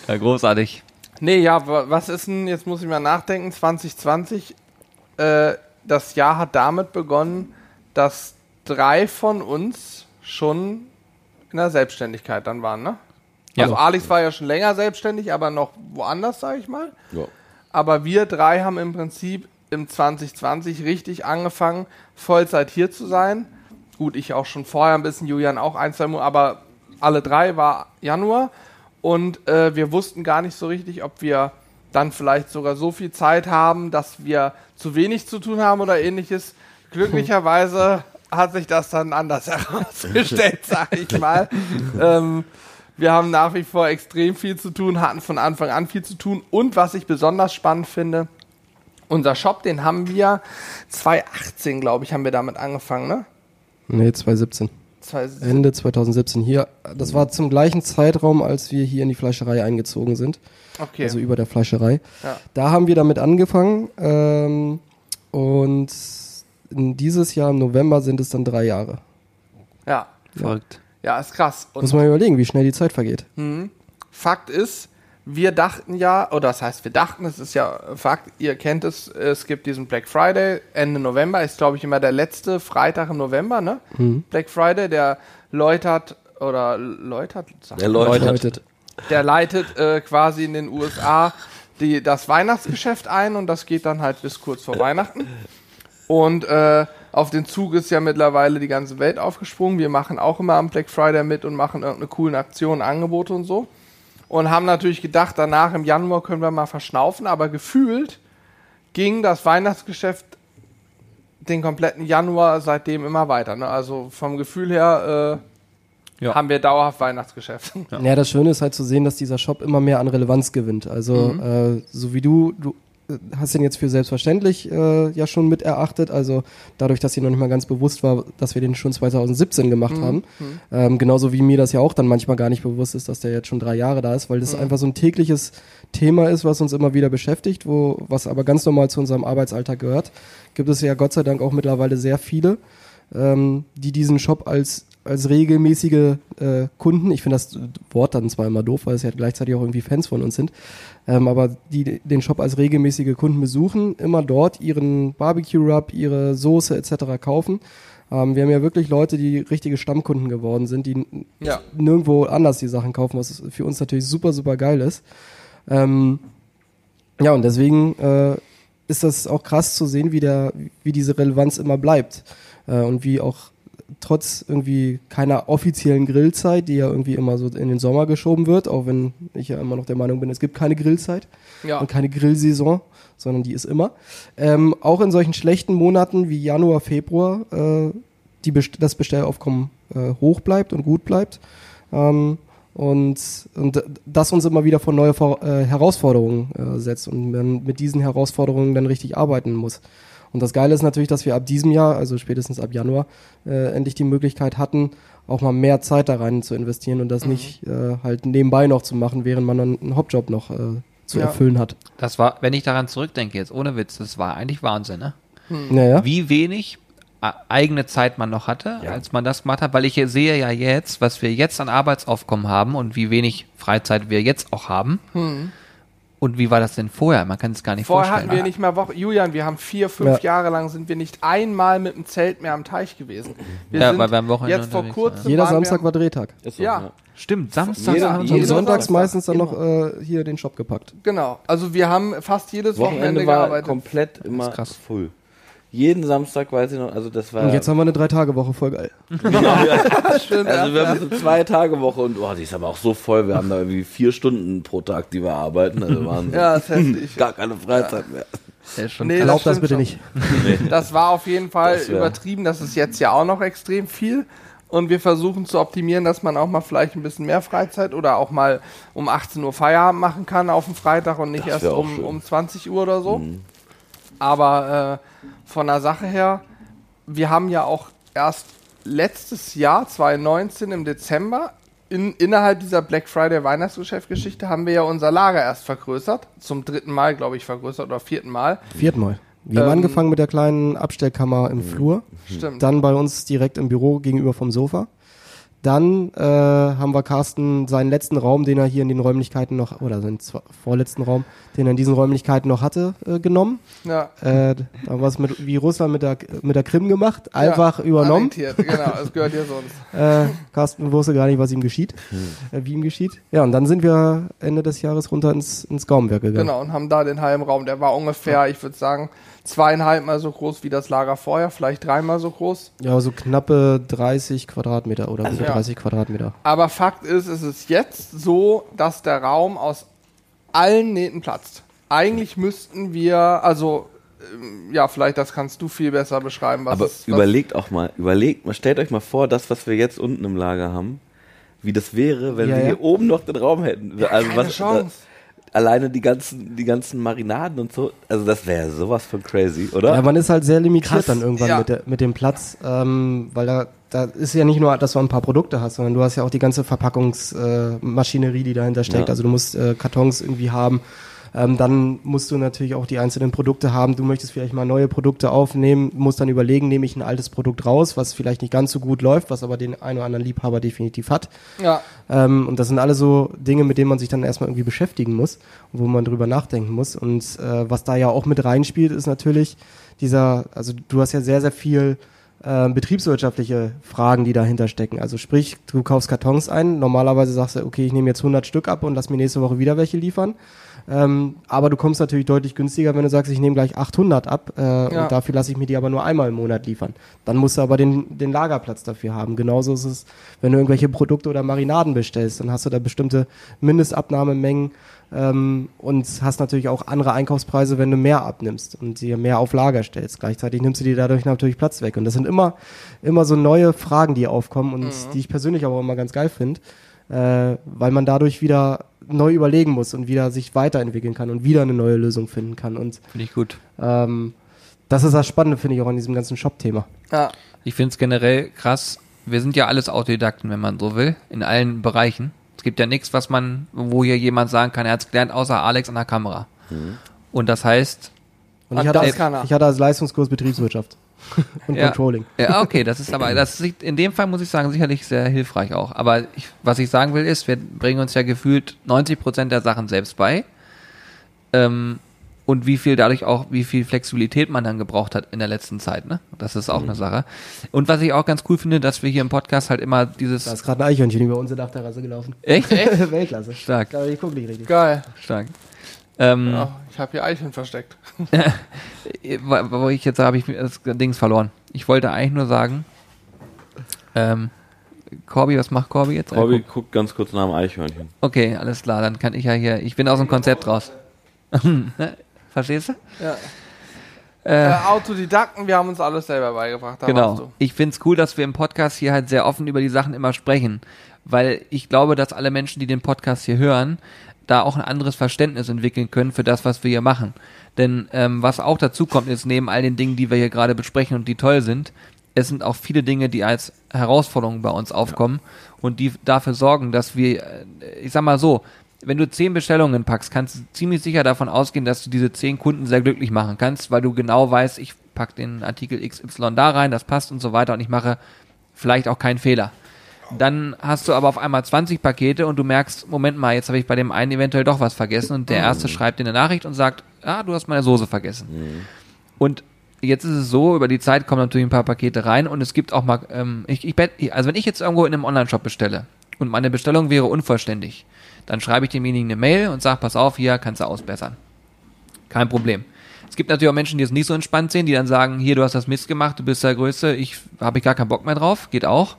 ja, großartig. Nee, ja, wa- was ist denn, jetzt muss ich mal nachdenken, 2020, äh, das Jahr hat damit begonnen, dass drei von uns schon in der Selbstständigkeit dann waren, ne? Ja. Also Alex war ja schon länger selbstständig, aber noch woanders, sage ich mal. Ja. Aber wir drei haben im Prinzip im 2020 richtig angefangen, Vollzeit hier zu sein. Gut, ich auch schon vorher ein bisschen, Julian auch ein, zwei Monate, aber alle drei war Januar. Und äh, wir wussten gar nicht so richtig, ob wir dann vielleicht sogar so viel Zeit haben, dass wir zu wenig zu tun haben oder ähnliches. Glücklicherweise hat sich das dann anders herausgestellt, sag ich mal. ähm, wir haben nach wie vor extrem viel zu tun, hatten von Anfang an viel zu tun. Und was ich besonders spannend finde, unser Shop, den haben wir 2018, glaube ich, haben wir damit angefangen, ne? Nee, 2017. 2017. Ende 2017 hier. Das war zum gleichen Zeitraum, als wir hier in die Fleischerei eingezogen sind. Okay. Also über der Fleischerei. Ja. Da haben wir damit angefangen. Ähm, und dieses Jahr im November sind es dann drei Jahre. ja. Verrückt. Ja, ist krass. Und Muss man überlegen, wie schnell die Zeit vergeht. Fakt ist, wir dachten ja, oder das heißt, wir dachten, es ist ja Fakt, ihr kennt es, es gibt diesen Black Friday Ende November, ist glaube ich immer der letzte Freitag im November, ne? Black Friday, der läutert oder läutert, sagt Der. Läutet. der leitet äh, quasi in den USA die, das Weihnachtsgeschäft ein und das geht dann halt bis kurz vor Weihnachten. Und äh, auf den Zug ist ja mittlerweile die ganze Welt aufgesprungen. Wir machen auch immer am Black Friday mit und machen irgendeine coolen Aktion, Angebote und so. Und haben natürlich gedacht, danach im Januar können wir mal verschnaufen, aber gefühlt ging das Weihnachtsgeschäft den kompletten Januar seitdem immer weiter. Ne? Also vom Gefühl her äh, Ja. haben wir dauerhaft Weihnachtsgeschäft. Ja. das Schöne ist halt zu sehen, dass dieser Shop immer mehr an Relevanz gewinnt. Also äh, so wie du, du hast ihn jetzt für selbstverständlich äh, ja schon mit erachtet. Also dadurch, dass dir noch nicht mal ganz bewusst war, dass wir den schon 2017 gemacht haben. Ähm, genauso wie mir das ja auch dann manchmal gar nicht bewusst ist, dass der jetzt schon drei Jahre da ist, weil das einfach so ein tägliches Thema ist, was uns immer wieder beschäftigt, wo was aber ganz normal zu unserem Arbeitsalltag gehört. Gibt es ja Gott sei Dank auch mittlerweile sehr viele, ähm, die diesen Shop als als regelmäßige äh, Kunden, ich finde das Wort dann zwar immer doof, weil es ja gleichzeitig auch irgendwie Fans von uns sind, ähm, aber die den Shop als regelmäßige Kunden besuchen, immer dort ihren Barbecue-Rub, ihre Soße etc. kaufen. Ähm, wir haben ja wirklich Leute, die richtige Stammkunden geworden sind, die Ja. nirgendwo anders die Sachen kaufen, was für uns natürlich super, super geil ist. Ähm, ja, und deswegen äh, ist das auch krass zu sehen, wie, der, wie diese Relevanz immer bleibt. Äh, und wie auch trotz irgendwie keiner offiziellen Grillzeit, die ja irgendwie immer so in den Sommer geschoben wird, auch wenn ich ja immer noch der Meinung bin, es gibt keine Grillzeit Ja. und keine Grillsaison, sondern die ist immer. Ähm, auch in solchen schlechten Monaten wie Januar, Februar äh, die Best das Bestellaufkommen äh, hoch bleibt und gut bleibt. Ähm, und, und das uns immer wieder vor neue äh, Herausforderungen äh, setzt und man mit diesen Herausforderungen dann richtig arbeiten muss. Und das Geile ist natürlich, dass wir ab diesem Jahr, also spätestens ab Januar, äh, endlich die Möglichkeit hatten, auch mal mehr Zeit da rein zu investieren und das nicht äh, halt nebenbei noch zu machen, während man dann einen Hauptjob noch äh, zu Ja. erfüllen hat. Das war, wenn ich daran zurückdenke, jetzt ohne Witz, das war eigentlich Wahnsinn, ne? Naja. Wie wenig äh, eigene Zeit man noch hatte, als man das gemacht hat, weil ich hier sehe ja jetzt, was wir jetzt an Arbeitsaufkommen haben und wie wenig Freizeit wir jetzt auch haben. Und wie war das denn vorher? Man kann es gar nicht Vorher hatten vorstellen. wir nicht mal Woche. Julian, wir haben vier, fünf Ja. Jahre lang sind wir nicht einmal mit dem Zelt mehr am Teich gewesen. Wir Ja, sind weil wir am Wochenende jetzt vor kurzem Jeder Samstag war Drehtag. So, Ja. Stimmt, Samstag Jeder- haben wir jeder Und Jeder sonntags meistens dann noch äh, hier den Shop gepackt. Genau. Also wir haben fast jedes Wochenende, Wochenende war gearbeitet. komplett immer krass. full. Jeden Samstag weiß ich noch, also das war. Und jetzt haben wir eine Drei-Tage-Woche, voll geil. Stimmt, also wir ja. haben so zwei Tage Woche und oh, die ist aber auch so voll. Wir haben da irgendwie vier Stunden pro Tag, die wir arbeiten. Also waren ja, ist heftig. gar keine Freizeit mehr. Das ist schon Nee, Erlaubt das stimmt bitte schon. nicht. Das war auf jeden Fall Das übertrieben. Das ist jetzt ja auch noch extrem viel. Und wir versuchen zu optimieren, dass man auch mal vielleicht ein bisschen mehr Freizeit oder auch mal um 18 Uhr Feierabend machen kann auf dem Freitag und nicht Das erst um, schön. um 20 Uhr oder so. Aber äh, von der Sache her, wir haben ja auch erst letztes Jahr, 2019 im Dezember, in, innerhalb dieser Black Friday Weihnachtsgeschäft-Geschichte haben wir ja unser Lager erst vergrößert. Zum dritten Mal, glaube ich, vergrößert oder vierten Mal. Viertmal. Wir haben Ähm, angefangen mit der kleinen Abstellkammer im Flur. Stimmt. Dann bei uns direkt im Büro gegenüber vom Sofa. Dann äh, haben wir Carsten seinen letzten Raum, den er hier in den Räumlichkeiten noch, oder seinen vorletzten Raum, den er in diesen Räumlichkeiten noch hatte, äh, genommen. Ja. Äh, da haben wir es mit, wie Russland mit der, mit der Krim gemacht, einfach ja, übernommen. Genau, es gehört dir sonst. Äh, Carsten wusste gar nicht, was ihm geschieht, äh, wie ihm geschieht. Ja, und dann sind wir Ende des Jahres runter ins, ins Gaumenwerk gegangen. Genau, und haben da den halben Raum. Der war ungefähr, ich würde sagen, zweieinhalb Mal so groß wie das Lager vorher, vielleicht dreimal so groß. Ja, so knappe 30 Quadratmeter oder Also über ja. 30 Quadratmeter. Aber Fakt ist, es ist jetzt so, dass der Raum aus allen Nähten platzt. Eigentlich müssten wir, also, ähm, ja, vielleicht das kannst du viel besser beschreiben, was Aber ist, was, überlegt auch mal, überlegt mal, stellt euch mal vor, das, was wir jetzt unten im Lager haben, wie das wäre, wenn Ja, wir ja. hier oben noch den Raum hätten. also keine was, Chance. Alleine die ganzen, die ganzen Marinaden und so, also das wäre sowas von crazy, oder? Ja, man ist halt sehr limitiert Krass. dann irgendwann Ja. mit, der, mit dem Platz, ähm, weil da, da ist ja nicht nur, dass du ein paar Produkte hast, sondern du hast ja auch die ganze Verpackungsmaschinerie, äh, die dahinter steckt. Ja. Also du musst äh, Kartons irgendwie haben. Ähm, dann musst du natürlich auch die einzelnen Produkte haben. Du möchtest vielleicht mal neue Produkte aufnehmen, musst dann überlegen, nehme ich ein altes Produkt raus, was vielleicht nicht ganz so gut läuft, was aber den einen oder anderen Liebhaber definitiv hat. ja, Ähm, und das sind alle so Dinge, mit denen man sich dann erstmal irgendwie beschäftigen muss, wo man drüber nachdenken muss. Und äh, was da ja auch mit reinspielt, ist natürlich dieser, also du hast ja sehr, sehr viel äh, betriebswirtschaftliche Fragen, die dahinter stecken. Also sprich, du kaufst Kartons ein, normalerweise sagst du, okay, ich nehme jetzt 100 Stück ab und lass mir nächste Woche wieder welche liefern. Ähm, aber du kommst natürlich deutlich günstiger, wenn du sagst, ich nehme gleich 800 ab äh, Ja. und dafür lasse ich mir die aber nur einmal im Monat liefern. Dann musst du aber den, den Lagerplatz dafür haben. Genauso ist es, wenn du irgendwelche Produkte oder Marinaden bestellst, dann hast du da bestimmte Mindestabnahmemengen ähm, und hast natürlich auch andere Einkaufspreise, wenn du mehr abnimmst und dir mehr auf Lager stellst. Gleichzeitig nimmst du dir dadurch natürlich Platz weg. Und das sind immer, immer so neue Fragen, die aufkommen und die ich persönlich aber immer ganz geil finde, äh, weil man dadurch wieder neu überlegen muss und wieder sich weiterentwickeln kann und wieder eine neue Lösung finden kann. Und Finde ich gut. ähm, das ist das Spannende, finde ich, auch an diesem ganzen Shop-Thema. ja, Ich finde es generell krass. Wir sind ja alles Autodidakten, wenn man so will, in allen Bereichen. Es gibt ja nichts, was man, wo hier jemand sagen kann, er hat es gelernt, außer Alex an der Kamera. Und das heißt, Und Und ich hatte, das als, kann er. ich hatte als Leistungskurs Betriebswirtschaft und Ja. Controlling. Ja, okay, das ist aber, das ist in dem Fall muss ich sagen, sicherlich sehr hilfreich auch. Aber ich, was ich sagen will ist, wir bringen uns ja gefühlt 90 Prozent der Sachen selbst bei. Ähm, und wie viel dadurch auch, wie viel Flexibilität man dann gebraucht hat in der letzten Zeit, ne? Das ist auch eine Sache. Und was ich auch ganz cool finde, dass wir hier im Podcast halt immer dieses, Da ist gerade ein Eichhörnchen über unsere Dachterrasse gelaufen. echt? Weltklasse. Stark. Aber ich gucke nicht richtig. geil. Stark. Ähm, Ja, ich habe hier Eicheln versteckt. wo wo ich jetzt habe ich das Dings verloren. Ich wollte eigentlich nur sagen, ähm, Corby, was macht Corby jetzt? Corby guckt ganz kurz nach dem Eichhörnchen. Okay, alles klar, dann kann ich ja hier, ich bin aus dem Konzept raus. Verstehst du? Ja. Äh, Äh, Autodidakten, wir haben uns alles selber beigebracht. Genau. du. Ich find's cool, dass wir im Podcast hier halt sehr offen über die Sachen immer sprechen, weil ich glaube, dass alle Menschen, die den Podcast hier hören, da auch ein anderes Verständnis entwickeln können für das, was wir hier machen. Denn ähm, was auch dazu kommt, ist neben all den Dingen, die wir hier gerade besprechen und die toll sind, es sind auch viele Dinge, die als Herausforderungen bei uns aufkommen und die dafür sorgen, dass wir, äh, ich sag mal so, wenn du zehn Bestellungen packst, kannst du ziemlich sicher davon ausgehen, dass du diese zehn Kunden sehr glücklich machen kannst, weil du genau weißt, ich pack den Artikel XY da rein, das passt und so weiter und ich mache vielleicht auch keinen Fehler. Dann hast du aber auf einmal 20 Pakete und du merkst, Moment mal, jetzt habe ich bei dem einen eventuell doch was vergessen und der erste schreibt dir eine Nachricht und sagt, ah, du hast meine Soße vergessen. Und jetzt ist es so, über die Zeit kommen natürlich ein paar Pakete rein und es gibt auch mal, ähm, ich, ich also wenn ich jetzt irgendwo in einem Online-Shop bestelle und meine Bestellung wäre unvollständig, dann schreibe ich demjenigen eine Mail und sage, pass auf, hier kannst du ausbessern. Kein Problem. Es gibt natürlich auch Menschen, die es nicht so entspannt sehen, die dann sagen, hier, du hast das Mist gemacht, du bist der Größte, ich habe ich gar keinen Bock mehr drauf, geht auch.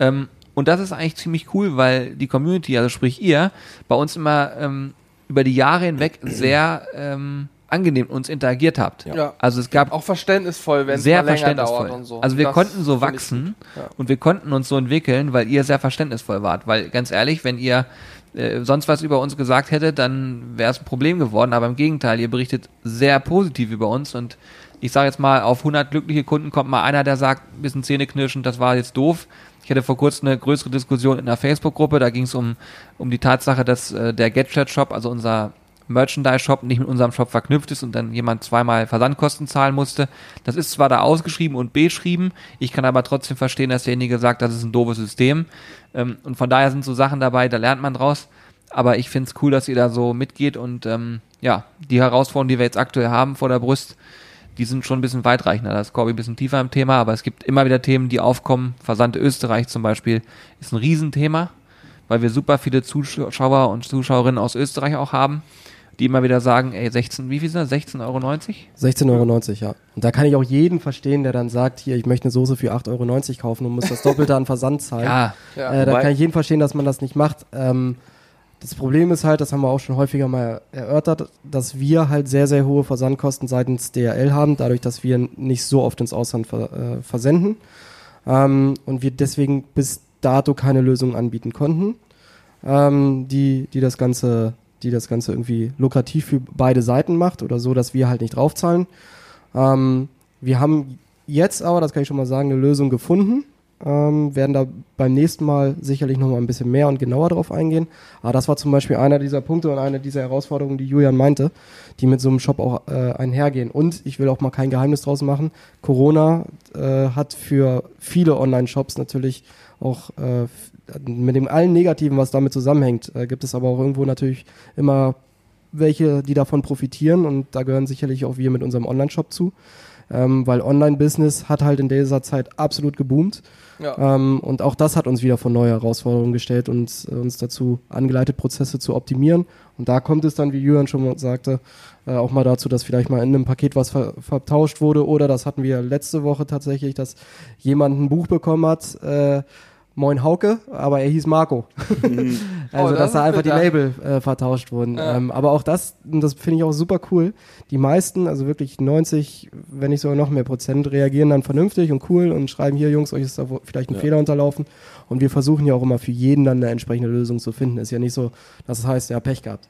Ähm, und das ist eigentlich ziemlich cool, weil die Community, also sprich ihr, bei uns immer ähm, über die Jahre hinweg sehr ähm, angenehm uns interagiert habt. Ja. Also es gab Auch verständnisvoll, wenn es sehr verständnisvoll. dauert und so. Also wir Das konnten so wachsen. Ja. und wir konnten uns so entwickeln, weil ihr sehr verständnisvoll wart. Weil ganz ehrlich, wenn ihr äh, sonst was über uns gesagt hättet, dann wäre es ein Problem geworden. Aber im Gegenteil, ihr berichtet sehr positiv über uns und ich sage jetzt mal, auf 100 glückliche Kunden kommt mal einer, der sagt, ein bisschen Zähneknirschen, das war jetzt doof. Ich hatte vor kurzem eine größere Diskussion in einer Facebook-Gruppe, da ging es um, um die Tatsache, dass äh, der Gadget-Shop, also unser Merchandise-Shop nicht mit unserem Shop verknüpft ist und dann jemand zweimal Versandkosten zahlen musste. Das ist zwar da ausgeschrieben und beschrieben, ich kann aber trotzdem verstehen, dass derjenige sagt, das ist ein doofes System. Ähm, und von daher sind so Sachen dabei, da lernt man draus. Aber ich finde es cool, dass ihr da so mitgeht und ähm, ja, die Herausforderungen, die wir jetzt aktuell haben vor der Brust, die sind schon ein bisschen weitreichender. Da ist Corby ein bisschen tiefer im Thema, aber es gibt immer wieder Themen, die aufkommen. Versand Österreich zum Beispiel ist ein Riesenthema, weil wir super viele Zuschauer und Zuschauerinnen aus Österreich auch haben, die immer wieder sagen, ey, 16, wie viel sind das? 16,90 Euro? 16,90 Euro, ja. Und da kann ich auch jeden verstehen, der dann sagt, hier, ich möchte eine Soße für 8,90 Euro kaufen und muss das Doppelte an Versand zahlen. Ja, Ja. äh, da kann ich jeden verstehen, dass man das nicht macht. Ähm, das Problem ist halt, das haben wir auch schon häufiger mal erörtert, dass wir halt sehr, sehr hohe Versandkosten seitens DRL haben, dadurch, dass wir nicht so oft ins Ausland ver äh, versenden ähm, und wir deswegen bis dato keine Lösung anbieten konnten, ähm, die, die das Ganze, die das Ganze irgendwie lukrativ für beide Seiten macht oder so, dass wir halt nicht draufzahlen. Ähm, wir haben jetzt aber, das kann ich schon mal sagen, eine Lösung gefunden. Ähm, werden da beim nächsten Mal sicherlich noch mal ein bisschen mehr und genauer drauf eingehen. Aber das war zum Beispiel einer dieser Punkte und eine dieser Herausforderungen, die Julian meinte, die mit so einem Shop auch äh, einhergehen. Und ich will auch mal kein Geheimnis draus machen. Corona äh, hat für viele Online-Shops natürlich auch äh, mit dem allen Negativen, was damit zusammenhängt, äh, gibt es aber auch irgendwo natürlich immer welche, die davon profitieren und da gehören sicherlich auch wir mit unserem Online-Shop zu, ähm, weil Online-Business hat halt in dieser Zeit absolut geboomt Ja. ähm, und auch das hat uns wieder vor neue Herausforderungen gestellt und äh, uns dazu angeleitet, Prozesse zu optimieren und da kommt es dann, wie Jürgen schon mal sagte, äh, auch mal dazu, dass vielleicht mal in einem Paket was ver vertauscht wurde oder das hatten wir letzte Woche tatsächlich, dass jemand ein Buch bekommen hat, äh, Moin Hauke, aber er hieß Marco. also, Oh, das dass da einfach die. Label äh, vertauscht wurden. Ja. Ähm, aber auch das, das finde ich auch super cool. Die meisten, also wirklich 90, wenn nicht sogar noch mehr Prozent, reagieren dann vernünftig und cool und schreiben hier, Jungs, euch ist da vielleicht ein Ja. Fehler unterlaufen. Und wir versuchen ja auch immer für jeden dann eine entsprechende Lösung zu finden. Ist ja nicht so, dass es heißt, ja, Pech gehabt.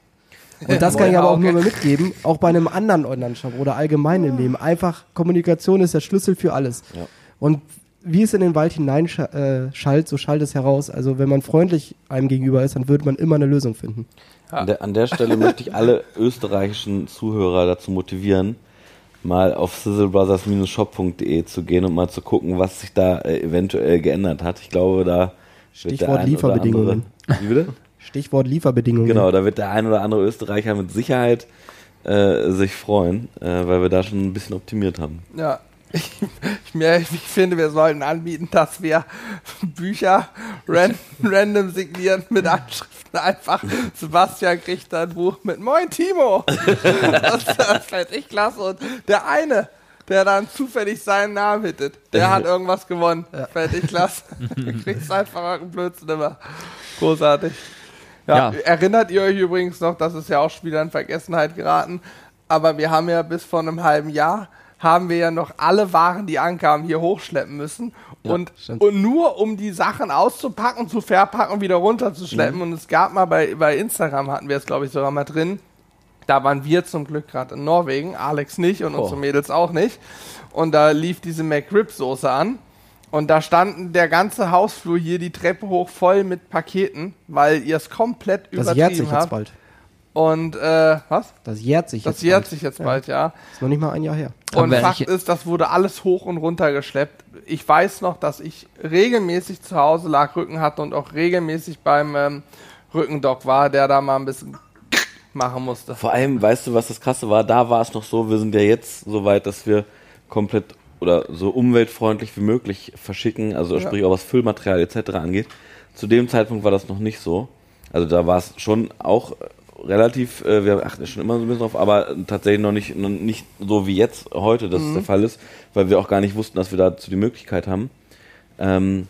Und das kann ich aber auch nur mal mitgeben, auch bei einem anderen Online-Shop oder allgemein im Leben. Einfach Kommunikation ist der Schlüssel für alles. Ja. Und wie es in den Wald hineinschallt, äh, schallt, so schallt es heraus. Also wenn man freundlich einem gegenüber ist, dann wird man immer eine Lösung finden. Ja. An, der, an der Stelle möchte ich alle österreichischen Zuhörer dazu motivieren, mal auf sizzlebrothers-shop.de zu gehen und mal zu gucken, was sich da äh, eventuell geändert hat. Ich glaube, da wird der Stichwort ein oder Lieferbedingungen. andere- Wie bitte? Stichwort Lieferbedingungen. Genau, da wird der ein oder andere Österreicher mit Sicherheit äh, sich freuen, äh, weil wir da schon ein bisschen optimiert haben. Ja. Ich, ich, ich finde, wir sollten anbieten, dass wir Bücher ran, random signieren mit Anschriften einfach. Sebastian kriegt ein Buch mit Moin Timo. Das, das fände ich klasse. Und der eine, der dann zufällig seinen Namen hittet, der hat irgendwas gewonnen. Fände ich klasse. Du kriegst einfach irgendeinen Blödsinn immer. Großartig. Ja, Ja. Erinnert ihr euch übrigens noch, das ist ja auch schon wieder in Vergessenheit geraten, aber wir haben ja bis vor einem halben Jahr haben wir ja noch alle Waren, die ankamen, hier hochschleppen müssen. und, stimmt. und nur um die Sachen auszupacken, zu verpacken und wieder runterzuschleppen. Und es gab mal bei, bei Instagram, hatten wir es glaube ich sogar mal drin, da waren wir zum Glück gerade in Norwegen, Alex nicht und unsere Oh. Mädels auch nicht. Und da lief diese McRib-Soße an. Und da standen der ganze Hausflur hier die Treppe hoch voll mit Paketen, weil ihr es komplett Das jährt sich übertrieben jetzt habt. bald. Und äh, was? Das jährt sich Das jetzt jährt bald. sich jetzt bald, ja. Ist noch nicht mal ein Jahr her. Und Fakt ist, das wurde alles hoch und runter geschleppt. Ich weiß noch, dass ich regelmäßig zu Hause lag, Rücken hatte und auch regelmäßig beim ähm, Rückendoc war, der da mal ein bisschen machen musste. Vor allem, weißt du, was das Krasse war? Da war es noch so, wir sind ja jetzt so weit, dass wir komplett oder so umweltfreundlich wie möglich verschicken, also Ja. sprich auch was Füllmaterial etc. angeht. Zu dem Zeitpunkt war das noch nicht so. Also da war es schon auch relativ, äh, wir achten schon immer so ein bisschen drauf, aber tatsächlich noch nicht, noch nicht so wie jetzt heute das der Fall ist, weil wir auch gar nicht wussten, dass wir dazu die Möglichkeit haben. Ähm,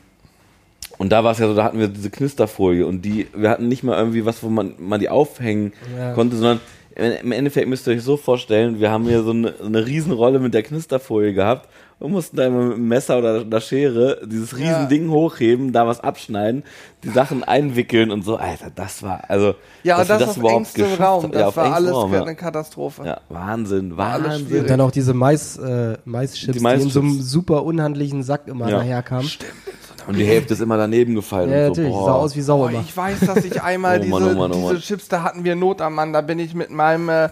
und da war es ja so, da hatten wir diese Knisterfolie und die, wir hatten nicht mal irgendwie was, wo man, man die aufhängen Ja. konnte, sondern im Endeffekt müsst ihr euch so vorstellen, wir haben hier so eine, so eine Riesenrolle mit der Knisterfolie gehabt und mussten da immer mit einem Messer oder einer Schere dieses riesen Ja. Ding hochheben, da was abschneiden, die Sachen einwickeln und so. Alter, das war, also, Ja, und dass wir das, auf engstem geschafft Raum. Das ja, auf war alles Raum, eine ja. Katastrophe. ja, Wahnsinn, War alles Wahnsinn. Und dann auch diese Mais, äh, Maischips, Die die, in so einem super unhandlichen Sack immer Ja. daherkamen. Stimmt, so Und die Hälfte ist immer daneben gefallen. Ja, und so, natürlich, boah. sah aus wie Sauer immer. ich weiß, dass ich einmal Oh diese, Mann, oh Mann, oh diese Mann. Chips, da hatten wir Not am Mann. Da bin ich mit meinem äh,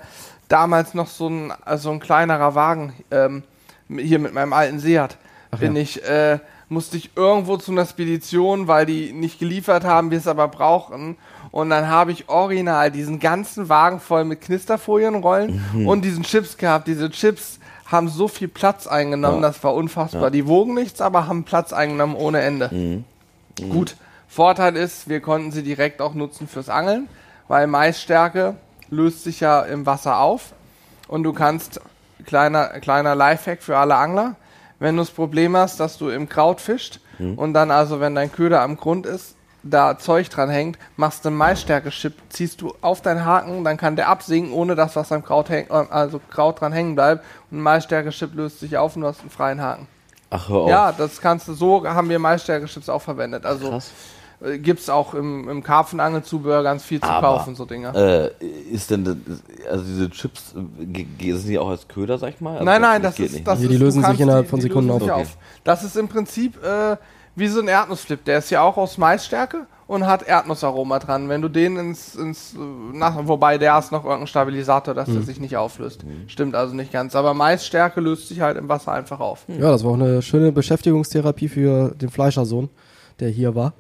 damals noch so ein, also ein kleinerer Wagen, ähm, hier mit meinem alten Seat, bin ich, äh, musste ich irgendwo zu einer Spedition, weil die nicht geliefert haben, wir es aber brauchen. Und dann habe ich original diesen ganzen Wagen voll mit Knisterfolienrollen Mhm. und diesen Chips gehabt. Diese Chips haben so viel Platz eingenommen, Ja. das war unfassbar. Die wogen nichts, aber haben Platz eingenommen ohne Ende. Mhm. Gut, Vorteil ist, wir konnten sie direkt auch nutzen fürs Angeln, weil Maisstärke löst sich ja im Wasser auf und du kannst, kleiner, kleiner Lifehack für alle Angler, wenn du das Problem hast, dass du im Kraut fischt und dann also, wenn dein Köder am Grund ist, da Zeug dran hängt, machst du einen Maisstärke-Chip, ziehst du auf deinen Haken, dann kann der absinken, ohne dass was am Kraut, häng, äh, also Kraut dran hängen bleibt und ein Maisstärke-Chip löst sich auf und du hast einen freien Haken. Ach, hör auf. Ja, das kannst du, so haben wir Maisstärke-Chips auch verwendet. Also Krass. Äh, gibt's auch im, im Karpfenangelzubehör ganz viel zu Aber, kaufen, so Dinger. Äh, ist denn, das, also diese Chips, äh, sind die auch als Köder, sag ich mal? Also nein, nein, das geht ist, nicht. das Nee, ist, die lösen sich innerhalb von Sekunden auf. auf. Das ist im Prinzip äh, wie so ein Erdnussflip. Der ist ja auch aus Maisstärke und hat Erdnussaroma dran. Wenn du den ins, ins nach, wobei der ist noch irgendein Stabilisator, dass Mhm. der sich nicht auflöst. Stimmt also nicht ganz. Aber Maisstärke löst sich halt im Wasser einfach auf. Ja, das war auch eine schöne Beschäftigungstherapie für den Fleischersohn, der hier war.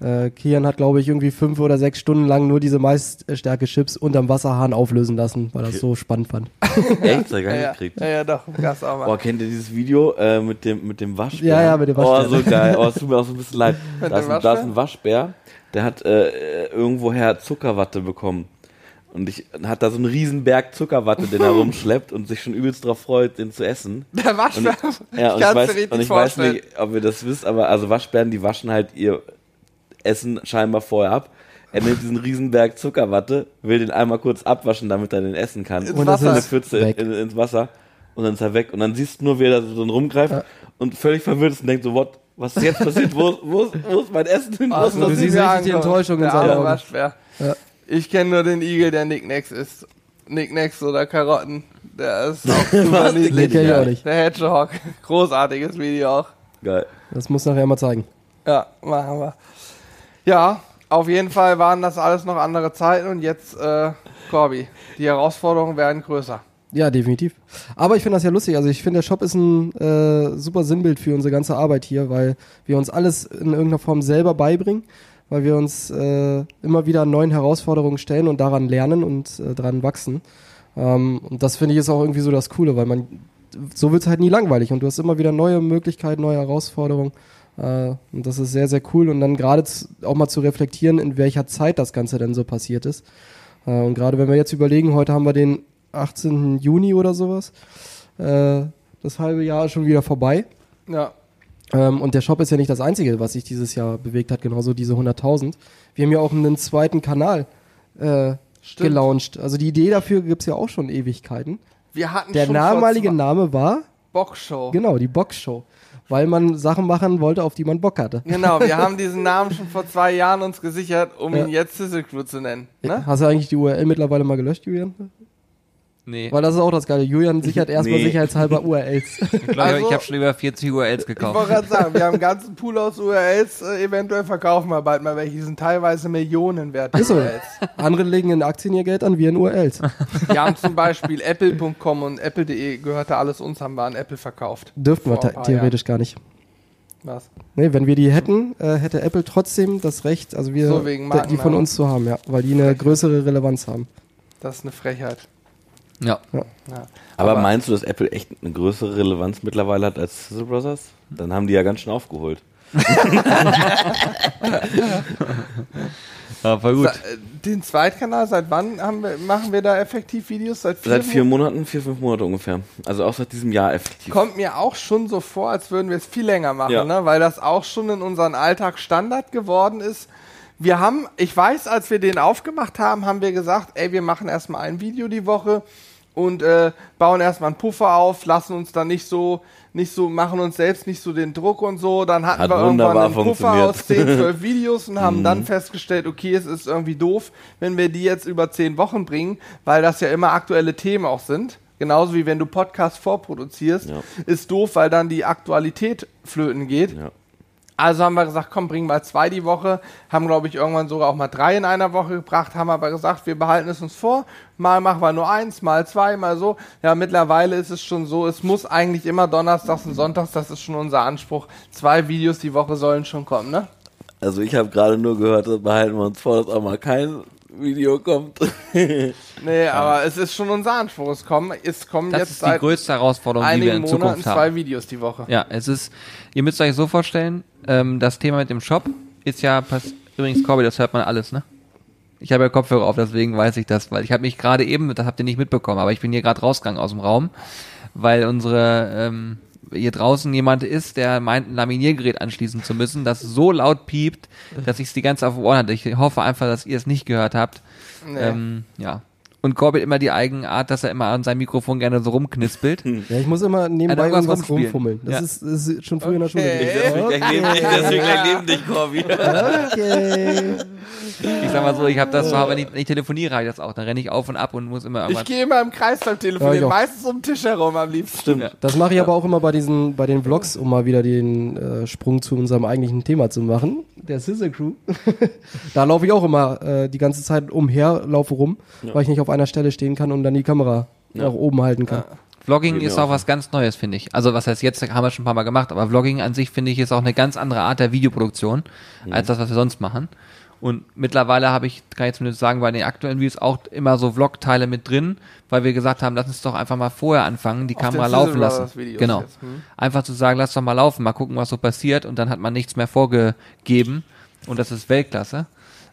Äh, Kian hat, glaube ich, irgendwie fünf oder sechs Stunden lang nur diese Maisstärke-Chips unterm Wasserhahn auflösen lassen, weil er das so spannend fand. Echt? Ich gar Ja, nicht ja, gekriegt. ja, ja, doch, gab's auch mal. Boah, kennt ihr dieses Video äh, mit dem mit dem Waschbär? Ja, ja, mit dem Oh, Waschbär. so geil. Oh, es tut mir auch so ein bisschen leid. Da ist, ein, da ist Waschbär? ein Waschbär, der hat äh, irgendwoher Zuckerwatte bekommen. Und ich hat da so einen riesen Berg Zuckerwatte, den er rumschleppt und sich schon übelst drauf freut, den zu essen. Der Und, Waschbär. ja, und ich weiß, und ich weiß nicht, ob ihr das wisst, aber also Waschbären, die waschen halt ihr Essen scheinbar vorher ab. Er nimmt diesen riesen Berg Zuckerwatte, will den einmal kurz abwaschen, damit er den essen kann. Und Wasser. in eine Pfütze in, ins Wasser und dann ist er weg. Und dann siehst du nur, wie er da so drin rumgreift und völlig verwirrt ist und denkt so, what, was ist jetzt passiert? Wo, wo, ist- wo ist mein Essen hin? Wo Also, ist du das siehst hin? richtig die Enttäuschung in seinen Augen. Ja. Ich kenne nur den Igel, der Nicknacks isst. Nicknacks oder Karotten. Der ist auch super Den niedlich. kenn ich auch nicht. Der Hedgehog. Großartiges Video auch. Geil. Das muss nachher mal zeigen. Ja, machen wir. Ja, auf jeden Fall waren das alles noch andere Zeiten und jetzt, äh, Corby, die Herausforderungen werden größer. Ja, definitiv. Aber ich finde das ja lustig. Also ich finde, der Shop ist ein äh, super Sinnbild für unsere ganze Arbeit hier, weil wir uns alles in irgendeiner Form selber beibringen, weil wir uns äh, immer wieder neuen Herausforderungen stellen und daran lernen und äh, daran wachsen. Ähm, und das finde ich ist auch irgendwie so das Coole, weil man so wird es halt nie langweilig und du hast immer wieder neue Möglichkeiten, neue Herausforderungen. Äh, und das ist sehr, sehr cool. Und dann gerade auch mal zu reflektieren, in welcher Zeit das Ganze denn so passiert ist. Äh, und gerade wenn wir jetzt überlegen, heute haben wir den 18. Juni oder sowas. Äh, das halbe Jahr ist schon wieder vorbei. Ja, Ähm, und der Shop ist ja nicht das Einzige, was sich dieses Jahr bewegt hat, genauso diese 100.000. Wir haben ja auch einen zweiten Kanal äh, gelauncht. Also die Idee dafür gibt's ja auch schon Ewigkeiten. wir hatten Der schon zwei- Name war, Boxshow. genau, die Boxshow. Weil man Sachen machen wollte, auf die man Bock hatte. Genau, wir haben diesen Namen schon vor zwei Jahren uns gesichert, um Ja. ihn jetzt Sizzle Crew zu nennen. Ne? Hast du eigentlich die URL mittlerweile mal gelöscht, Julian? Nee, Weil das ist auch das Geile. Julian sichert erstmal Nee. sicherheitshalber URLs. ich glaube, Also- ich habe schon über 40 URLs Ich gekauft. wollte gerade sagen, wir haben einen ganzen Pool aus URLs, äh, eventuell verkaufen wir bald mal welche, die sind teilweise Millionen wert. Ist so. Andere legen in Aktien ihr Geld an, wir in URLs. Wir haben zum Beispiel apple.com und apple.de gehörte alles uns, haben wir an Apple verkauft. Dürften wir theoretisch gar nicht. Was? Nee, wenn wir die hätten, äh, hätte Apple trotzdem das Recht, also wir So, die von uns zu haben, ja, weil die eine größere Relevanz haben. Das ist eine Frechheit. Ja. Ja. Aber, Aber- meinst du, dass Apple echt eine größere Relevanz mittlerweile hat als Sizzle Brothers? Dann haben die ja ganz schön aufgeholt. ja, voll gut. Äh, Den Zweitkanal, seit wann haben wir, machen wir da effektiv Videos? Seit vier, Seit vier Monaten? Monaten, vier, fünf Monate ungefähr. Also auch seit diesem Jahr effektiv. Kommt mir auch schon so vor, als würden wir es viel länger machen, Ja. ne? weil das auch schon in unseren Alltag Standard geworden ist. Wir haben, ich weiß, als wir den aufgemacht haben, haben wir gesagt, ey, wir machen erstmal ein Video die Woche und äh, bauen erstmal einen Puffer auf, lassen uns dann nicht so, nicht so, machen uns selbst nicht so den Druck und so. Dann hatten Hat wir irgendwann einen Puffer aus 10, 12 Videos und haben dann festgestellt, okay, es ist irgendwie doof, wenn wir die jetzt über 10 Wochen bringen, weil das ja immer aktuelle Themen auch sind. Genauso wie wenn du Podcasts vorproduzierst, Ja. ist doof, weil dann die Aktualität flöten geht. Ja. Also haben wir gesagt, komm, bring mal zwei die Woche. Haben, glaube ich, irgendwann sogar auch mal drei in einer Woche gebracht. Haben aber gesagt, wir behalten es uns vor. Mal machen wir nur eins, mal zwei, mal so. Ja, mittlerweile ist es schon so, es muss eigentlich immer donnerstags und sonntags, das ist schon unser Anspruch. Zwei Videos die Woche sollen schon kommen, ne? Also ich habe gerade nur gehört, das behalten wir uns vor, dass auch mal kein Video kommt. Nee, aber es ist schon unser Anspruch. Es kommen, es kommen Das jetzt ist die seit größte Herausforderung, die wir einigen in Monaten Zukunft haben. zwei Videos die Woche. Ja, es ist, ihr müsst euch so vorstellen, ähm, das Thema mit dem Shop ist ja, pass übrigens, Corby, das hört man alles, ne? Ich habe ja Kopfhörer auf, deswegen weiß ich das, weil ich habe mich gerade eben, das habt ihr nicht mitbekommen, aber ich bin hier gerade rausgegangen aus dem Raum, weil unsere, ähm, hier draußen jemand ist, der meint, ein Laminiergerät anschließen zu müssen, das so laut piept, dass ich es die ganze Zeit auf dem Ohr hatte. Ich hoffe einfach, dass ihr es nicht gehört habt. Nee. Ähm, ja. Und Corbett immer die Eigenart, dass er immer an seinem Mikrofon gerne so rumknispelt. Ja, ich muss immer nebenbei irgendwas irgendwas rumfummeln. Das, Ja. ist, das ist schon früher in der Schule Okay. gewesen. Deswegen gleich neben dich, deswegen gleich neben dich, Corby. Okay. Ich sag mal so, ich habe das so, aber wenn ich, wenn ich telefoniere, habe ich das auch. Dann renne ich auf und ab und muss immer Ich irgendwas. gehe immer im Kreis beim Ja, Telefonieren, ich auch. meistens um den Tisch herum am liebsten. Stimmt. Das mache ich aber auch immer bei diesen, bei den Vlogs, um mal wieder den äh, Sprung zu unserem eigentlichen Thema zu machen. Der Scissor Crew. da laufe ich auch immer äh, die ganze Zeit umher, laufe rum, weil ich nicht auf einer Stelle stehen kann und dann die Kamera nach oben halten kann. Vlogging Geht mir ist auch auch was ganz Neues, finde ich. Also was heißt jetzt, haben wir schon ein paar Mal gemacht, aber Vlogging an sich, finde ich, ist auch eine ganz andere Art der Videoproduktion, als das, was wir sonst machen. Und mittlerweile habe ich, kann ich zumindest sagen, bei den aktuellen Videos auch immer so Vlog-Teile mit drin, weil wir gesagt haben, lass uns doch einfach mal vorher anfangen, die Auf Kamera laufen Sizzle lassen. Genau. jetzt, hm? Einfach zu sagen, lass doch mal laufen, mal gucken, was so passiert und dann hat man nichts mehr vorgegeben und das ist Weltklasse.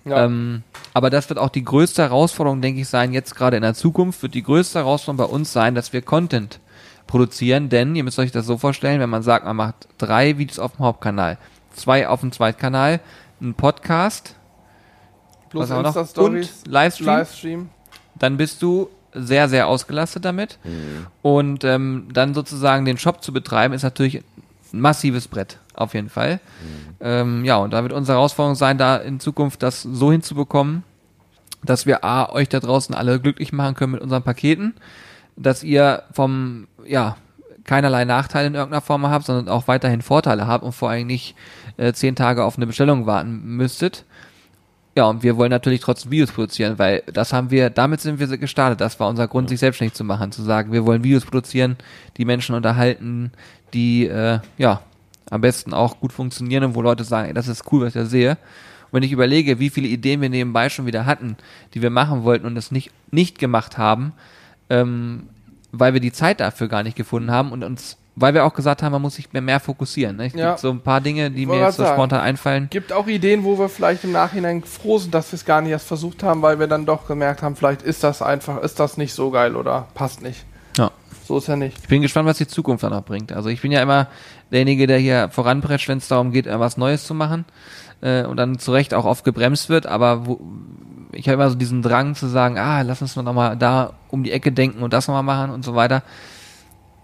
Ja. Ähm, aber das wird auch die größte Herausforderung, denke ich, sein, jetzt gerade in der Zukunft, wird die größte Herausforderung bei uns sein, dass wir Content produzieren, denn ihr müsst euch das so vorstellen, wenn man sagt, man macht drei Videos auf dem Hauptkanal, zwei auf dem Zweitkanal, ein Podcast, Plus was wir noch? Und Livestream, Livestream. dann bist du sehr, sehr ausgelastet damit. Und ähm, dann sozusagen den Shop zu betreiben, ist natürlich ein massives Brett, auf jeden Fall. Ähm, ja, und da wird unsere Herausforderung sein, da in Zukunft das so hinzubekommen, dass wir A, euch da draußen alle glücklich machen können mit unseren Paketen, dass ihr vom, ja, keinerlei Nachteile in irgendeiner Form habt, sondern auch weiterhin Vorteile habt und vor allem nicht äh, zehn Tage auf eine Bestellung warten müsstet. Ja, und wir wollen natürlich trotzdem Videos produzieren, weil das haben wir, damit sind wir gestartet. Das war unser Grund, sich selbstständig zu machen, zu sagen, wir wollen Videos produzieren, die Menschen unterhalten, die, äh, ja, am besten auch gut funktionieren und wo Leute sagen, ey, das ist cool, was ich da sehe. Und wenn ich überlege, wie viele Ideen wir nebenbei schon wieder hatten, die wir machen wollten und es nicht, nicht gemacht haben, ähm, weil wir die Zeit dafür gar nicht gefunden haben und uns, weil wir auch gesagt haben, man muss sich mehr, mehr fokussieren. Ne? Es Ja. gibt so ein paar Dinge, die mir jetzt so spontan einfallen. Gibt auch Ideen, wo wir vielleicht im Nachhinein froh sind, dass wir es gar nicht erst versucht haben, weil wir dann doch gemerkt haben, vielleicht ist das einfach, ist das nicht so geil oder passt nicht. So ist ja nicht. Ich bin gespannt, was die Zukunft dann noch bringt. Also ich bin ja immer derjenige, der hier voranprescht, wenn es darum geht, äh, was Neues zu machen äh, und dann zu Recht auch oft gebremst wird. Aber wo, ich habe immer so diesen Drang zu sagen, ah, lass uns noch mal da um die Ecke denken und das noch mal machen und so weiter.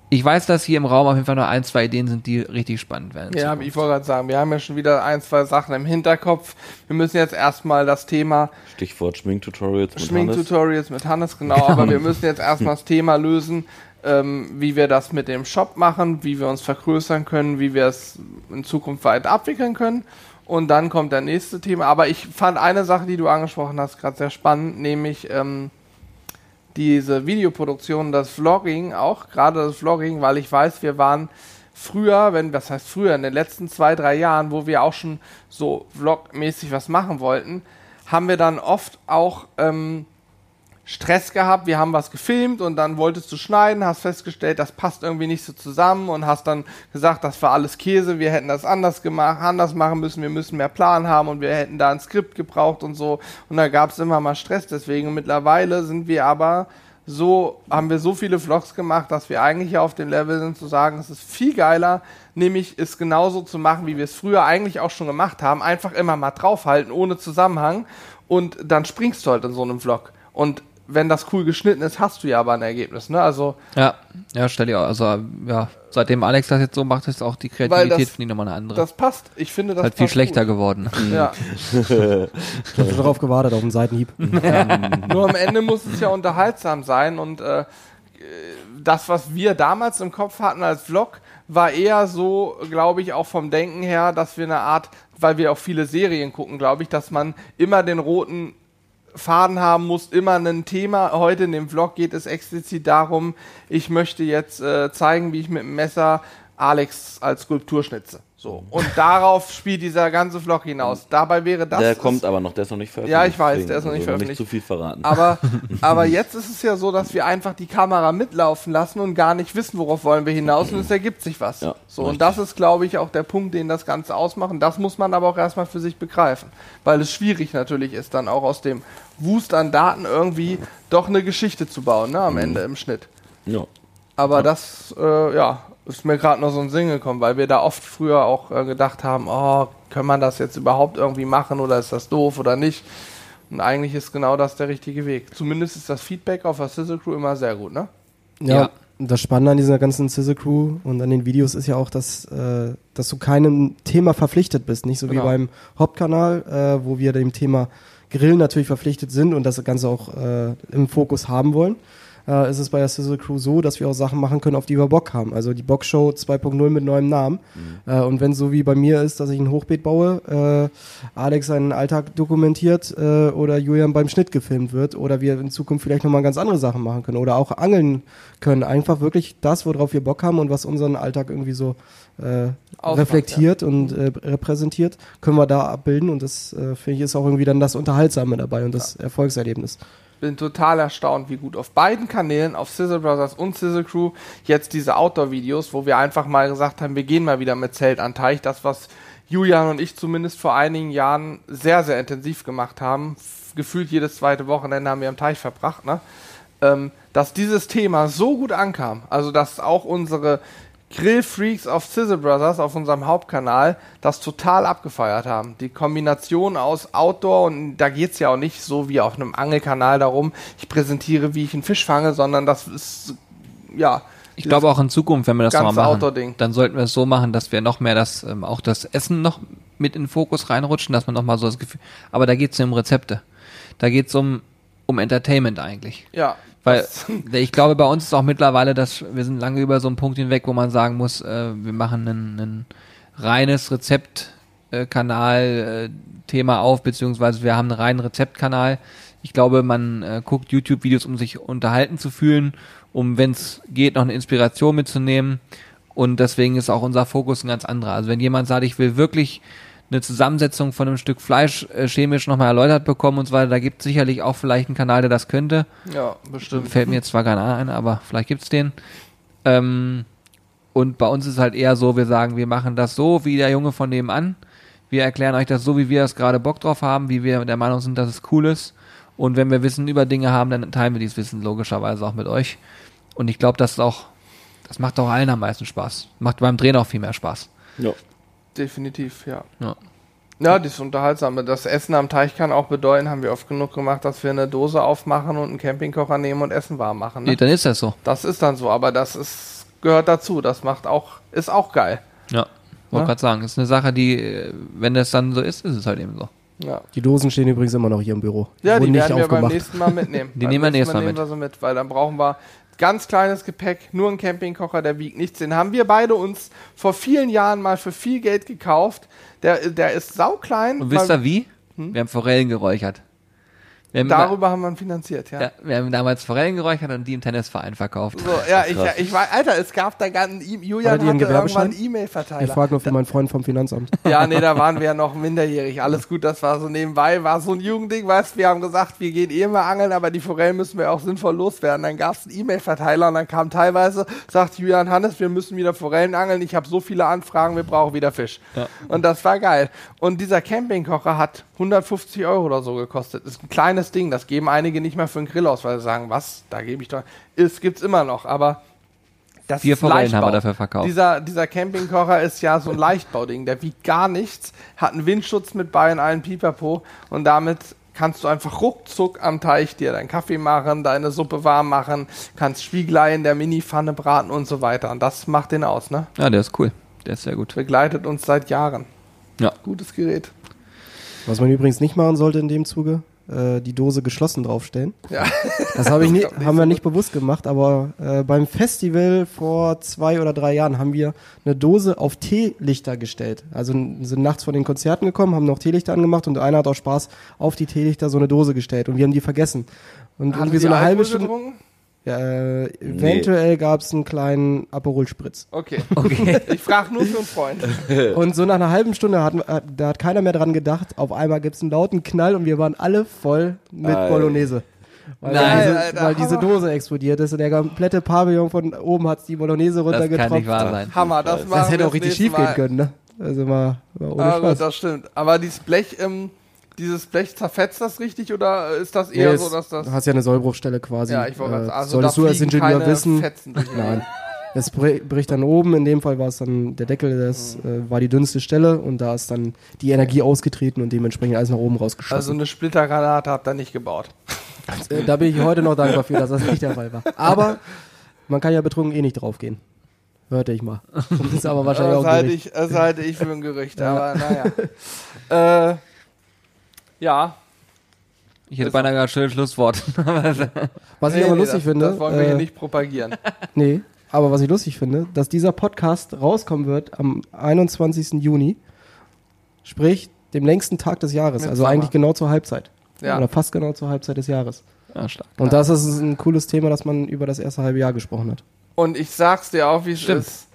Ich weiß, dass hier im Raum auf jeden Fall noch ein, zwei Ideen sind, die richtig spannend werden. in Ja, ich wollte gerade sagen, wir haben ja schon wieder ein, zwei Sachen im Hinterkopf. Wir müssen jetzt erstmal das Thema Stichwort Schminktutorials mit Hannes. Schminktutorials mit Hannes, genau, aber wir müssen jetzt erstmal das Thema lösen, ähm, wie wir das mit dem Shop machen, wie wir uns vergrößern können, wie wir es in Zukunft weiter abwickeln können. Und dann kommt der nächste Thema. Aber ich fand eine Sache, die du angesprochen hast, gerade sehr spannend, nämlich ähm, diese Videoproduktion, das Vlogging auch, gerade das Vlogging, weil ich weiß, wir waren früher, wenn, was heißt früher, in den letzten zwei, drei Jahren, wo wir auch schon so vlogmäßig was machen wollten, haben wir dann oft auch ähm, Stress gehabt, wir haben was gefilmt und dann wolltest du schneiden, hast festgestellt, das passt irgendwie nicht so zusammen und hast dann gesagt, das war alles Käse, wir hätten das anders gemacht, anders machen müssen, wir müssen mehr Plan haben und wir hätten da ein Skript gebraucht und so. Und da gab es immer mal Stress. Deswegen. Mittlerweile sind wir aber so, haben wir so viele Vlogs gemacht, dass wir eigentlich auf dem Level sind zu sagen, es ist viel geiler, nämlich es genauso zu machen, wie wir es früher eigentlich auch schon gemacht haben, einfach immer mal draufhalten, ohne Zusammenhang. Und dann springst du halt in so einem Vlog. Und wenn das cool geschnitten ist, hast du ja aber ein Ergebnis, ne? Also, Ja, ja, stell dir auch. Also, ja, seitdem Alex das jetzt so macht, ist auch die Kreativität, finde ich, nochmal eine andere. das passt. Ich finde das ist halt viel schlechter gut. geworden. Ja. Ich habe schon darauf gewartet, auf den Seitenhieb. Nur am Ende muss es ja unterhaltsam sein und äh, das, was wir damals im Kopf hatten als Vlog, war eher so, glaube ich, auch vom Denken her, dass wir eine Art, weil wir auch viele Serien gucken, glaube ich, dass man immer den roten Faden haben muss, immer ein Thema. Heute in dem Vlog geht es explizit darum, ich möchte jetzt äh, zeigen, wie ich mit dem Messer Alex als Skulptur schnitze. So. Und darauf spielt dieser ganze Vlog hinaus. Dabei wäre das. der kommt aber noch, der ist noch nicht veröffentlicht. Ja, ich weiß, der ist noch nicht also veröffentlicht. Nicht zu viel verraten. Aber, aber jetzt ist es ja so, dass wir einfach die Kamera mitlaufen lassen und gar nicht wissen, worauf wollen wir hinaus und es ergibt sich was. Ja, so, und das ist, glaube ich, auch der Punkt, den das Ganze ausmacht. Und das muss man aber auch erstmal für sich begreifen. Weil es schwierig natürlich ist, dann auch aus dem Wust an Daten irgendwie doch eine Geschichte zu bauen, ne, Mhm. am Ende im Schnitt. ja. Aber das, äh, ja, ist mir gerade noch so ein Sinn gekommen, weil wir da oft früher auch äh, gedacht haben, oh, kann man das jetzt überhaupt irgendwie machen oder ist das doof oder nicht? Und eigentlich ist genau das der richtige Weg. Zumindest ist das Feedback auf der Sizzle Crew immer sehr gut, ne? Ja. Ja. Und das Spannende an dieser ganzen Sizzle Crew und an den Videos ist ja auch, dass, äh, dass du keinem Thema verpflichtet bist. Nicht so Genau. wie beim Hauptkanal, äh, wo wir dem Thema Grillen natürlich verpflichtet sind und das Ganze auch äh, im Fokus haben wollen. Äh, ist es bei der Sizzle Crew so, dass wir auch Sachen machen können, auf die wir Bock haben. Also die Boxshow 2.0 mit neuem Namen. Äh, und wenn es so wie bei mir ist, dass ich ein Hochbeet baue, äh, Alex seinen Alltag dokumentiert äh, oder Julian beim Schnitt gefilmt wird oder wir in Zukunft vielleicht nochmal ganz andere Sachen machen können oder auch angeln können. Einfach wirklich das, worauf wir Bock haben und was unseren Alltag irgendwie so äh, reflektiert und äh, repräsentiert, können wir da abbilden und das äh, finde ich ist auch irgendwie dann das Unterhaltsame dabei und das Erfolgserlebnis. Bin total erstaunt, wie gut auf beiden Kanälen, auf Sizzle Brothers und Sizzle Crew, jetzt diese Outdoor-Videos, wo wir einfach mal gesagt haben, wir gehen mal wieder mit Zelt an Teich. Das, was Julian und ich zumindest vor einigen Jahren sehr, sehr intensiv gemacht haben. Gefühlt jedes zweite Wochenende haben wir am Teich verbracht, ne? ähm, dass dieses Thema so gut ankam. Also, dass auch unsere Grillfreaks auf Sizzle Brothers auf unserem Hauptkanal das total abgefeiert haben. Die Kombination aus Outdoor und da geht's ja auch nicht so wie auf einem Angelkanal darum, ich präsentiere, wie ich einen Fisch fange, sondern das ist, ja. Ich glaube auch in Zukunft, wenn wir das nochmal machen, dann sollten wir es so machen, dass wir noch mehr das, ähm, auch das Essen noch mit in den Fokus reinrutschen, dass man nochmal so das Gefühl, aber da geht es um Rezepte. Da geht es um, um Entertainment eigentlich. Ja. Weil ich glaube, bei uns ist auch mittlerweile, dass wir sind lange über so einen Punkt hinweg, wo man sagen muss, äh, wir machen ein, ein reines Rezeptkanal-Thema auf, beziehungsweise wir haben einen reinen Rezeptkanal. Ich glaube, man äh, guckt YouTube-Videos, um sich unterhalten zu fühlen, um, wenn es geht, noch eine Inspiration mitzunehmen. Und deswegen ist auch unser Fokus ein ganz anderer. Also wenn jemand sagt, ich will wirklich eine Zusammensetzung von einem Stück Fleisch äh, chemisch nochmal erläutert bekommen und so weiter, da gibt es sicherlich auch vielleicht einen Kanal, der das könnte. ja, bestimmt. Fällt mir jetzt zwar keiner ein, aber vielleicht gibt's den. Ähm, und bei uns ist halt eher so, wir sagen, wir machen das so wie der Junge von nebenan. Wir erklären euch das so, wie wir es gerade Bock drauf haben, wie wir der Meinung sind, dass es cool ist. Und wenn wir Wissen über Dinge haben, dann teilen wir dieses Wissen logischerweise auch mit euch. Und ich glaube, das ist auch, das macht auch allen am meisten Spaß. Macht beim Drehen auch viel mehr Spaß. Ja. Definitiv, ja. Ja. Ja, das ist unterhaltsame. Das Essen am Teich kann auch bedeuten, haben wir oft genug gemacht, dass wir eine Dose aufmachen und einen Campingkocher nehmen und Essen warm machen. Nee, Ne? dann ist das so. Das ist dann so, aber das ist, gehört dazu. Das macht auch, ist auch geil. Ja. Wollte Ja. gerade sagen, ist eine Sache, die, äh, wenn das dann so ist, ist es halt eben so. Ja, Die Dosen stehen übrigens immer noch hier im Büro. ja die Wurden werden wir beim nächsten Mal mitnehmen. Die Beim nehmen wir nächstes Mal nehmen wir so mit, weil dann brauchen wir ganz kleines Gepäck, nur ein Campingkocher, der wiegt nichts. Den haben wir beide uns vor vielen Jahren mal für viel Geld gekauft. Der, der ist sauklein. Und wisst ihr wie? Wir haben Forellen geräuchert. Wir haben darüber haben wir ihn finanziert, ja. Ja, wir haben damals Forellen geräuchert und die im Tennisverein verkauft. So, ja, ich, ich war, Alter, es gab da Julian ihr einen hatte irgendwann einen Ich E-Mail-Verteiler. frage nur für meinen Freund vom Finanzamt. Ja, nee, da waren wir ja noch minderjährig. Alles gut, das war so nebenbei, war so ein Jugendding, weißt wir haben gesagt, wir gehen eh mal angeln, aber die Forellen müssen wir auch sinnvoll loswerden. Dann gab es einen E-Mail-Verteiler und dann kam teilweise, sagt Julian Hannes, wir müssen wieder Forellen angeln, ich habe so viele Anfragen, wir brauchen wieder Fisch. Ja. Und das war geil. Und dieser Campingkocher hat 150 Euro oder so gekostet. Ist ein kleines Ding, das geben einige nicht mehr für einen Grill aus, weil sie sagen, was, da gebe ich doch. Es gibt's immer noch, aber das Vier ist Forellen Leichtbau. haben wir dafür verkauft. Dieser, dieser Campingkocher ist ja so ein Leichtbauding, der wiegt gar nichts, hat einen Windschutz mit bei in allen Pipapo und damit kannst du einfach ruckzuck am Teich dir deinen Kaffee machen, deine Suppe warm machen, kannst Spiegelei in der Mini-Pfanne braten und so weiter. Und das macht den aus, ne? Ja, der ist cool. Der ist sehr gut. Begleitet uns seit Jahren. Ja. Gutes Gerät. Was man übrigens nicht machen sollte in dem Zuge, äh, die Dose geschlossen draufstellen. Ja. Das habe ich nicht haben wir nicht bewusst gemacht, aber äh, beim Festival vor zwei oder drei Jahren haben wir eine Dose auf Teelichter gestellt. Also sind nachts von den Konzerten gekommen, haben noch Teelichter angemacht und einer hat auch Spaß auf die Teelichter so eine Dose gestellt und wir haben die vergessen. Und Haben irgendwie so eine halbe Stunde. getrunken? Ja, äh, eventuell gab es einen kleinen Aperol Spritz. Okay. Okay. Ich frage nur für einen Freund. Und so nach einer halben Stunde hat, hat, da hat keiner mehr dran gedacht. Auf einmal gibt es einen lauten Knall und wir waren alle voll mit Ei. Bolognese. Weil, Nein, diese, Alter, weil diese. Dose explodiert ist und der komplette Pavillon von oben hat die Bolognese Das runtergetropft. kann nicht wahr sein. Hammer, das, Das machen Das hätte auch richtig schief gehen können, ne? Also mal, mal ohne Ah, gut, Spaß. das stimmt. Aber dieses Blech, ähm, dieses Blech zerfetzt das richtig oder ist das eher Nee, so, dass das. Du hast ja eine Sollbruchstelle quasi. Ja, ich wollte Äh, also solltest du als Ingenieur wissen. Fetzen Nein. Es bri- bricht dann oben, in dem Fall war es dann der Deckel, das Mhm. äh, war die dünnste Stelle und da ist dann die Energie ausgetreten und dementsprechend alles nach oben Also rausgeschossen. eine Splittergranate habt ihr nicht gebaut. Äh, da bin ich heute noch dankbar für, dass das nicht der Fall war. Aber man kann ja betrunken eh nicht draufgehen. Hörte ich mal. Das ist aber wahrscheinlich Das auch halte, ich, das halte ich für ein Gerücht, aber naja. äh, ja. Ich hätte beinahe ein schönes Schlusswort. Was ich Nee, aber nee, lustig das, finde, Das wollen wir äh, hier nicht propagieren. nee, aber was ich lustig finde, dass dieser Podcast rauskommen wird am 21. Juni, sprich dem längsten Tag des Jahres, Mit also Sommer. eigentlich genau zur Halbzeit. Ja. Oder fast genau zur Halbzeit des Jahres. Ja, stark. Und das ist ein cooles Thema, dass man über das erste halbe Jahr gesprochen hat. Und ich sag's dir auch, wie es ist.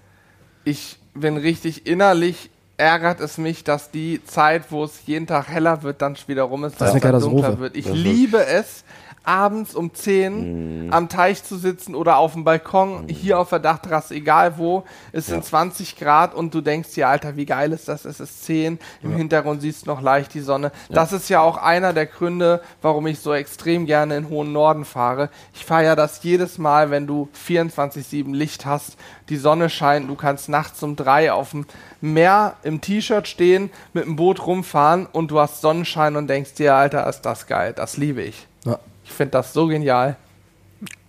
Ich bin richtig innerlich ärgert es mich, dass die Zeit, wo es jeden Tag heller wird, dann wieder rum ist, Das ist dass es dann dunkler wird. Ich Das liebe es, abends um 10 am Teich zu sitzen oder auf dem Balkon, hier auf der Dachterrasse, egal wo. Es sind 20 Grad und du denkst dir, Alter, wie geil ist das? Es ist 10. Im Hintergrund siehst du noch leicht die Sonne. Das ist ja auch einer der Gründe, warum ich so extrem gerne in hohen Norden fahre. Ich feiere das jedes Mal, wenn du 24-7 Licht hast, die Sonne scheint, du kannst nachts um drei auf dem Meer im T-Shirt stehen, mit dem Boot rumfahren und du hast Sonnenschein und denkst dir, Alter, ist das geil, das liebe ich. Ja. Ich finde das so genial.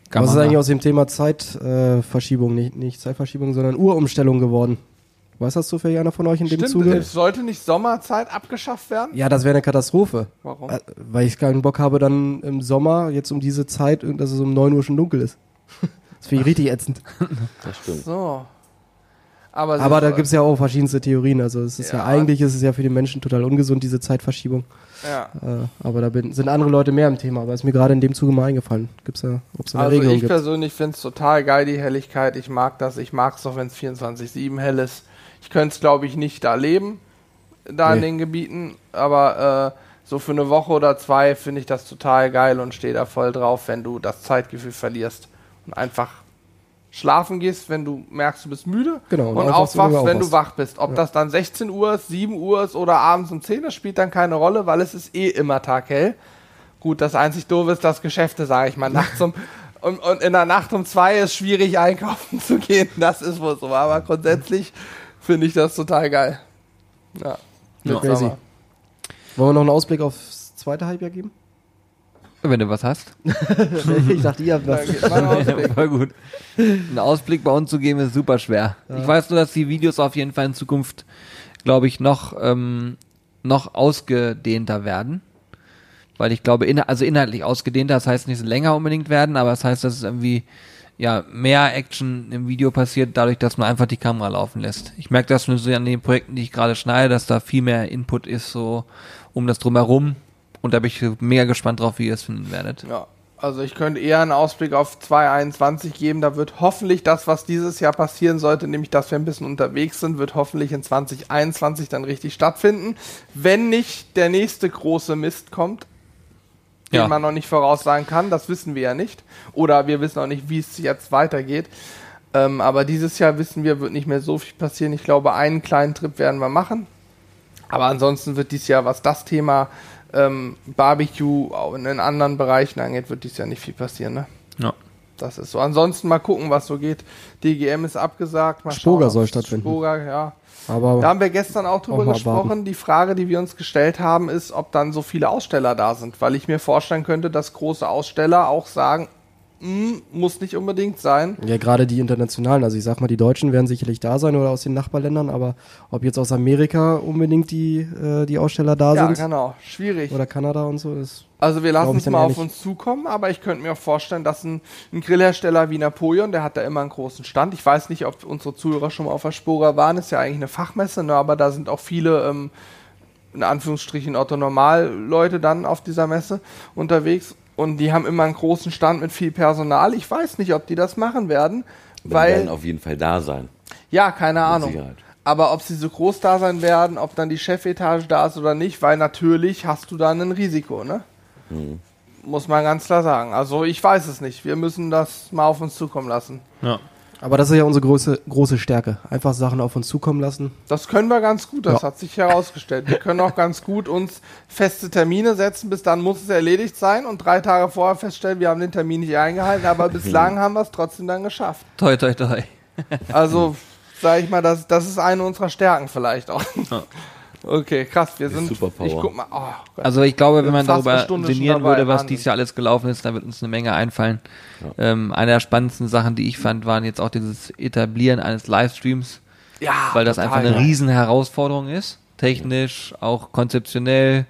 Kann Was ist eigentlich aus dem Thema Zeitverschiebung, äh, nicht, nicht Zeitverschiebung, sondern Urumstellung geworden? Weiß das zufällig einer von euch in dem Stimmt, Zuge? es sollte nicht Sommerzeit abgeschafft werden? Ja, das wäre eine Katastrophe. Warum? Äh, Weil ich keinen Bock habe, dann im Sommer, jetzt um diese Zeit, dass es um 9 Uhr schon dunkel ist. Das finde ich richtig ätzend. Das stimmt. So. Aber, Aber da gibt es ja auch verschiedenste Theorien. Also es ist ja, Ja. eigentlich ist es ja für die Menschen total ungesund, diese Zeitverschiebung. ja. Äh, aber da bin, sind andere Leute mehr im Thema. Aber ist mir gerade in dem Zuge mal eingefallen. Gibt's da, ob es eine Also Regelung ich gibt? persönlich finde es total geil, die Helligkeit. Ich mag das. Ich mag es auch, wenn es 24-7 hell ist. Ich könnte es, glaube ich, nicht da leben, da in Nee. den Gebieten. Aber äh, so für eine Woche oder zwei finde ich das total geil und stehe da voll drauf, wenn du das Zeitgefühl verlierst und einfach schlafen gehst, wenn du merkst, du bist müde Genau, und und, aufwachst, wenn aufwachst, du wenn du wach bist. Ob das dann 16 Uhr ist, 7 Uhr ist oder abends um 10 ist, spielt dann keine Rolle, weil es ist eh immer taghell. Gut, das einzig doofe ist, dass Geschäfte, sage ich mal, nachts um und, und in der Nacht um zwei ist schwierig einkaufen zu gehen. Das ist wohl so. Aber grundsätzlich finde ich das total geil. Ja. Ja, crazy. Wollen wir noch einen Ausblick aufs zweite Halbjahr geben? Wenn du was hast. ich dachte, ihr habt was. mein Ausblick. Voll gut. Einen Ausblick bei uns zu geben ist super schwer. Ich weiß nur, dass die Videos auf jeden Fall in Zukunft, glaube ich, noch, ähm, noch ausgedehnter werden. Weil ich glaube, inha also inhaltlich ausgedehnter, das heißt nicht länger unbedingt werden, aber das heißt, dass es irgendwie ja mehr Action im Video passiert, dadurch, dass man einfach die Kamera laufen lässt. Ich merke das nur so an den Projekten, die ich gerade schneide, dass da viel mehr Input ist, so um das drumherum. Und da bin ich mega gespannt drauf, wie ihr es finden werdet. Ja. Also ich könnte eher einen Ausblick auf 2021 geben. Da wird hoffentlich das, was dieses Jahr passieren sollte, nämlich dass wir ein bisschen unterwegs sind, wird hoffentlich in 2021 dann richtig stattfinden. Wenn nicht der nächste große Mist kommt, den Ja. man noch nicht voraussagen kann, das wissen wir ja nicht. Oder wir wissen auch nicht, wie es jetzt weitergeht. Ähm, aber dieses Jahr wissen wir, wird nicht mehr so viel passieren. Ich glaube, einen kleinen Trip werden wir machen. Aber ansonsten wird dieses Jahr, was das Thema ähm, Barbecue auch in den anderen Bereichen angeht, wird dieses Jahr nicht viel passieren. Ne? Ja. Das ist so. Ansonsten mal gucken, was so geht. DGM ist abgesagt. Mal Spoga schauen, soll stattfinden. Spoga, ja. Aber Da haben wir gestern auch drüber Auch gesprochen. abwarten. Die Frage, die wir uns gestellt haben, ist, ob dann so viele Aussteller da sind. Weil ich mir vorstellen könnte, dass große Aussteller auch sagen, hm, muss nicht unbedingt sein. Ja, gerade die internationalen, also ich sag mal, die Deutschen werden sicherlich da sein oder aus den Nachbarländern, aber ob jetzt aus Amerika unbedingt die, äh, die Aussteller da Ja, sind genau. Schwierig. oder Kanada und so, ist Also wir lassen es mal auf uns zukommen, aber ich könnte mir auch vorstellen, dass ein, ein Grillhersteller wie Napoleon, der hat da immer einen großen Stand. Ich weiß nicht, ob unsere Zuhörer schon mal auf der Spora waren, ist ja eigentlich eine Fachmesse, ne, aber da sind auch viele, ähm, in Anführungsstrichen, Otto-Normal-Leute dann auf dieser Messe unterwegs und die haben immer einen großen Stand mit viel Personal. Ich weiß nicht, ob die das machen werden, werden weil, auf jeden Fall da sein. ja, keine Ahnung. Sicherheit. Aber ob sie so groß da sein werden, ob dann die Chefetage da ist oder nicht, weil natürlich hast du dann ein Risiko, ne? Muss man ganz klar sagen. Also ich weiß es nicht. Wir müssen das mal auf uns zukommen lassen. Ja. Aber das ist ja unsere große, große Stärke. Einfach Sachen auf uns zukommen lassen. Das können wir ganz gut, das Ja. hat sich herausgestellt. Wir können auch ganz gut uns feste Termine setzen, bis dann muss es erledigt sein und drei Tage vorher feststellen, wir haben den Termin nicht eingehalten, aber bislang haben wir es trotzdem dann geschafft. Toi, toi, toi. Also, sag ich mal, das, das ist eine unserer Stärken vielleicht auch. Okay, krass, wir sind. Superpower. Ich guck mal. Oh, Gott. Also ich glaube, wenn man darüber sinnieren würde, was dieses Jahr alles gelaufen ist, dann wird uns eine Menge einfallen. Ähm, eine der spannendsten Sachen, die ich fand, waren jetzt auch dieses Etablieren eines Livestreams, ja, weil das total einfach eine geil. riesen Herausforderung ist. Technisch, auch konzeptionell.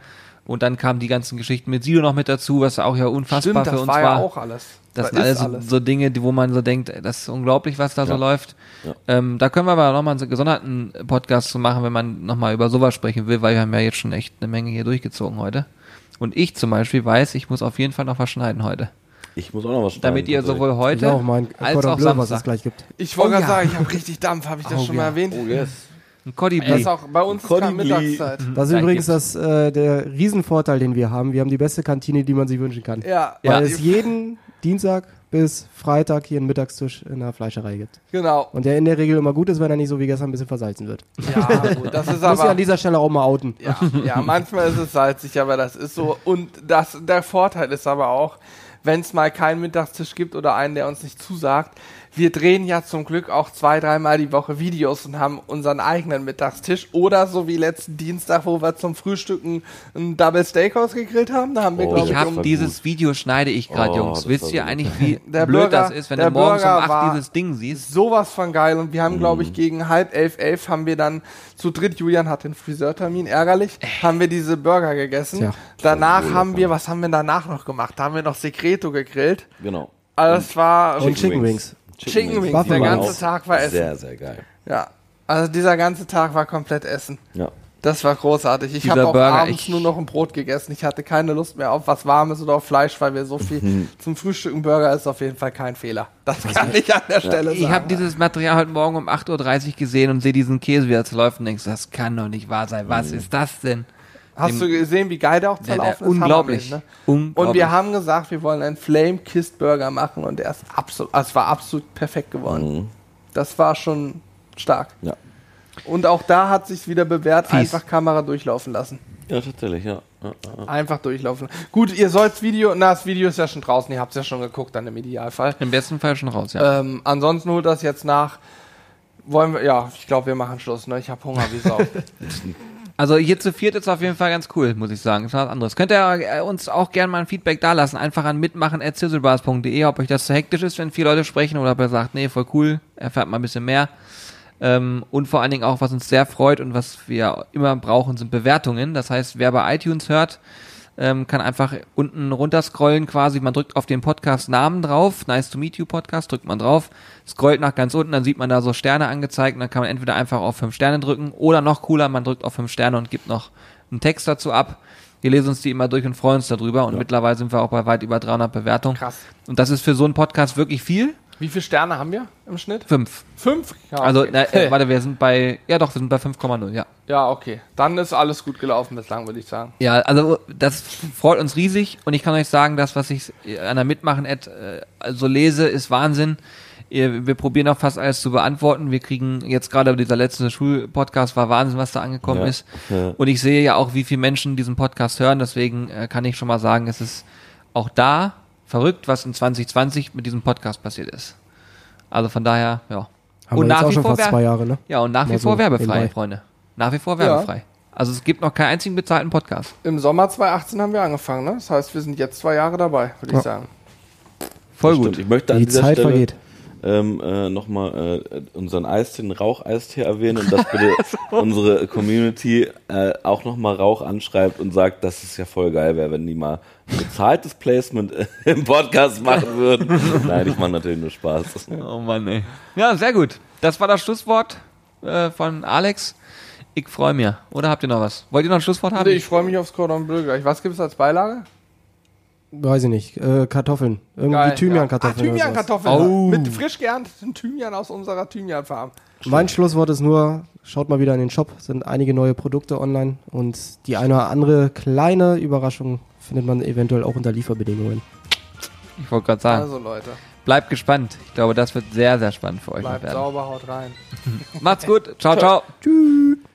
Und dann kamen die ganzen Geschichten mit Sido noch mit dazu, was auch ja unfassbar Stimmt, für das uns war war. ja auch alles. Das Da sind alles, ist so- so Dinge, die, wo man so denkt, das ist unglaublich, was da so Ja. läuft. Ja. Ähm, da können wir aber nochmal einen gesonderten Podcast zu machen, wenn man nochmal über sowas sprechen will, weil wir haben ja jetzt schon echt eine Menge hier durchgezogen heute. Und ich zum Beispiel weiß, ich muss auf jeden Fall noch was schneiden heute. Ich muss auch noch was schneiden. Damit ihr sowohl Ich heute auch mein als Cordon auch Bleu, was es Samstag gleich gibt. Ich wollte Oh gerade ja. sagen, ich habe richtig Dampf, habe ich das Oh schon ja. mal erwähnt? Oh yes. ein Cody Das ist auch bei uns gerade. Mittagszeit. Das ist übrigens das, äh, der Riesenvorteil, den wir haben. Wir haben die beste Kantine, die man sich wünschen kann. Ja, Ja. Weil es jeden Dienstag bis Freitag hier einen Mittagstisch in der Fleischerei gibt. genau. Und der in der Regel immer gut ist, wenn er nicht so wie gestern ein bisschen versalzen wird. Ja, gut, das ist Muss ich aber an dieser Stelle auch mal outen. ja, ja, manchmal ist es salzig, aber das ist so. Und das, der Vorteil ist aber auch, wenn es mal keinen Mittagstisch gibt oder einen, der uns nicht zusagt, wir drehen ja zum Glück auch zwei, dreimal die Woche Videos und haben unseren eigenen Mittagstisch. Oder so wie letzten Dienstag, wo wir zum Frühstücken ein Double Steakhouse gegrillt haben. Da haben wir, Oh, glaube Ich habe war dieses gut. Video schneide ich gerade, Oh, Jungs. Wisst ihr eigentlich, wie Der blöd Burger- das ist, wenn der du morgens um Burger 8 war- dieses Ding siehst? sowas von geil. Und wir haben, glaube ich, gegen halb elf, elf haben wir dann zu dritt, Julian hat den Friseurtermin, ärgerlich, haben wir diese Burger gegessen. Tja. danach Voll haben wir, was haben wir danach noch gemacht? Da haben wir noch Secreto gegrillt. Genau. Also das war Und Chicken Wings. Chicken Wings. War Der ganze. Tag war Essen. Sehr, sehr geil. Ja. Also dieser ganze Tag war komplett Essen. Ja. Das war großartig. Ich habe auch Burger, abends ich- nur noch ein Brot gegessen. Ich hatte keine Lust mehr auf was Warmes oder auf Fleisch, weil wir so viel zum Frühstücken Burger ist auf jeden Fall kein Fehler. Das kann ich an der Stelle Ich sagen. habe dieses Material heute Morgen um 8.30 Uhr gesehen und sehe diesen Käse, wie er zu läuft und denkst, das kann doch nicht wahr sein. Was ist das denn? Hast du gesehen, wie geil der auch zerlaufen der, ist? unglaublich. Ne? unglaublich. Und wir haben gesagt, wir wollen einen Flame-Kissed Burger machen und der ist absolut, also es war absolut perfekt geworden. Mhm. Das war schon stark. Ja. Und auch da hat sich wieder bewährt, Fies. einfach Kamera durchlaufen lassen. Ja, tatsächlich, ja. ja, ja. Einfach durchlaufen. Gut, ihr sollt das Video, na, das Video ist ja schon draußen, ihr habt es ja schon geguckt, dann im Idealfall. Im besten Fall schon raus, ja. Ähm, ansonsten holt das jetzt nach. Wollen wir, ja, ich glaube, wir machen Schluss, ne? Ich habe Hunger wie Sau. Also hier zu viert ist auf jeden Fall ganz cool, muss ich sagen. Ist was anderes. Könnt ihr äh, uns auch gerne mal ein Feedback dalassen. Einfach an mitmachen.zizzlebars.de, ob euch das zu hektisch ist, wenn vier Leute sprechen oder ob ihr sagt, nee, voll cool, erfährt mal ein bisschen mehr. Ähm, und vor allen Dingen auch, was uns sehr freut und was wir immer brauchen, sind Bewertungen. Das heißt, wer bei iTunes hört, ähm, kann einfach unten runterscrollen quasi. Man drückt auf den Podcast-Namen drauf. Nice to meet you Podcast, drückt man drauf. Scrollt nach ganz unten, dann sieht man da so Sterne angezeigt. Und dann kann man entweder einfach auf fünf Sterne drücken oder noch cooler, man drückt auf fünf Sterne und gibt noch einen Text dazu ab. Wir lesen uns die immer durch und freuen uns darüber. Und mittlerweile sind wir auch bei weit über 300 Bewertungen. Krass. Und das ist für so einen Podcast wirklich viel. Wie viele Sterne haben wir im Schnitt? Fünf. Fünf? Ja, Also, okay. na, äh, warte, wir sind bei, ja doch, wir sind bei 5,0, ja. ja, okay. Dann ist alles gut gelaufen bislang, würde ich sagen. Ja, also das freut uns riesig und ich kann euch sagen, das, was ich an der Mitmachen-Ad äh, also lese, ist Wahnsinn. Ihr- Wir probieren auch fast alles zu beantworten. Wir kriegen jetzt gerade dieser letzte Schulpodcast war Wahnsinn, was da angekommen Ja, ist. ja. Und ich sehe ja auch, wie viele Menschen diesen Podcast hören. Deswegen äh, kann ich schon mal sagen, es ist auch da verrückt, was in 2020 mit diesem Podcast passiert ist. Also von daher, ja. Haben und wir jetzt nach auch wie schon vor fast Jahre, ne? Ja, und nach wie Mal so vor werbefrei, nebenbei. Freunde. Nach wie vor werbefrei. Also es gibt noch keinen einzigen bezahlten Podcast. Im Sommer 2018 haben wir angefangen, ne? Das heißt, wir sind jetzt zwei Jahre dabei, würde ich Ja. sagen. Voll Das gut. stimmt. Ich möchte an Die Zeit Stelle vergeht. Ähm, äh, nochmal äh, unseren Eistee, den Raucheistee erwähnen und dass bitte unsere Community äh, auch nochmal Rauch anschreibt und sagt, dass es ja voll geil wäre, wenn die mal bezahltes Placement im Podcast machen würden. Nein, ich mache natürlich nur Spaß. Oh Mann, ey. Ja, sehr gut. Das war das Schlusswort äh, von Alex. Ich freue mich. Oder habt ihr noch was? Wollt ihr noch ein Schlusswort haben? Nee, ich freue mich aufs Cordon Bleu gleich. Was gibt es als Beilage? Weiß ich nicht. Äh, Kartoffeln. Irgendwie Geil, Thymian-Kartoffeln. Ja. Ah. Thymian-Kartoffeln. Oh. Mit frisch geernteten Thymian aus unserer Thymian-Farm. Mein Schlusswort ist nur, schaut mal wieder in den Shop, sind einige neue Produkte online und die eine oder andere kleine Überraschung findet man eventuell auch unter Lieferbedingungen. Ich wollte gerade sagen, Also Leute, bleibt gespannt. Ich glaube, das wird sehr, sehr spannend für euch bleibt werden. sauber, haut rein. Macht's gut. Ciao, ciao. Tschüss.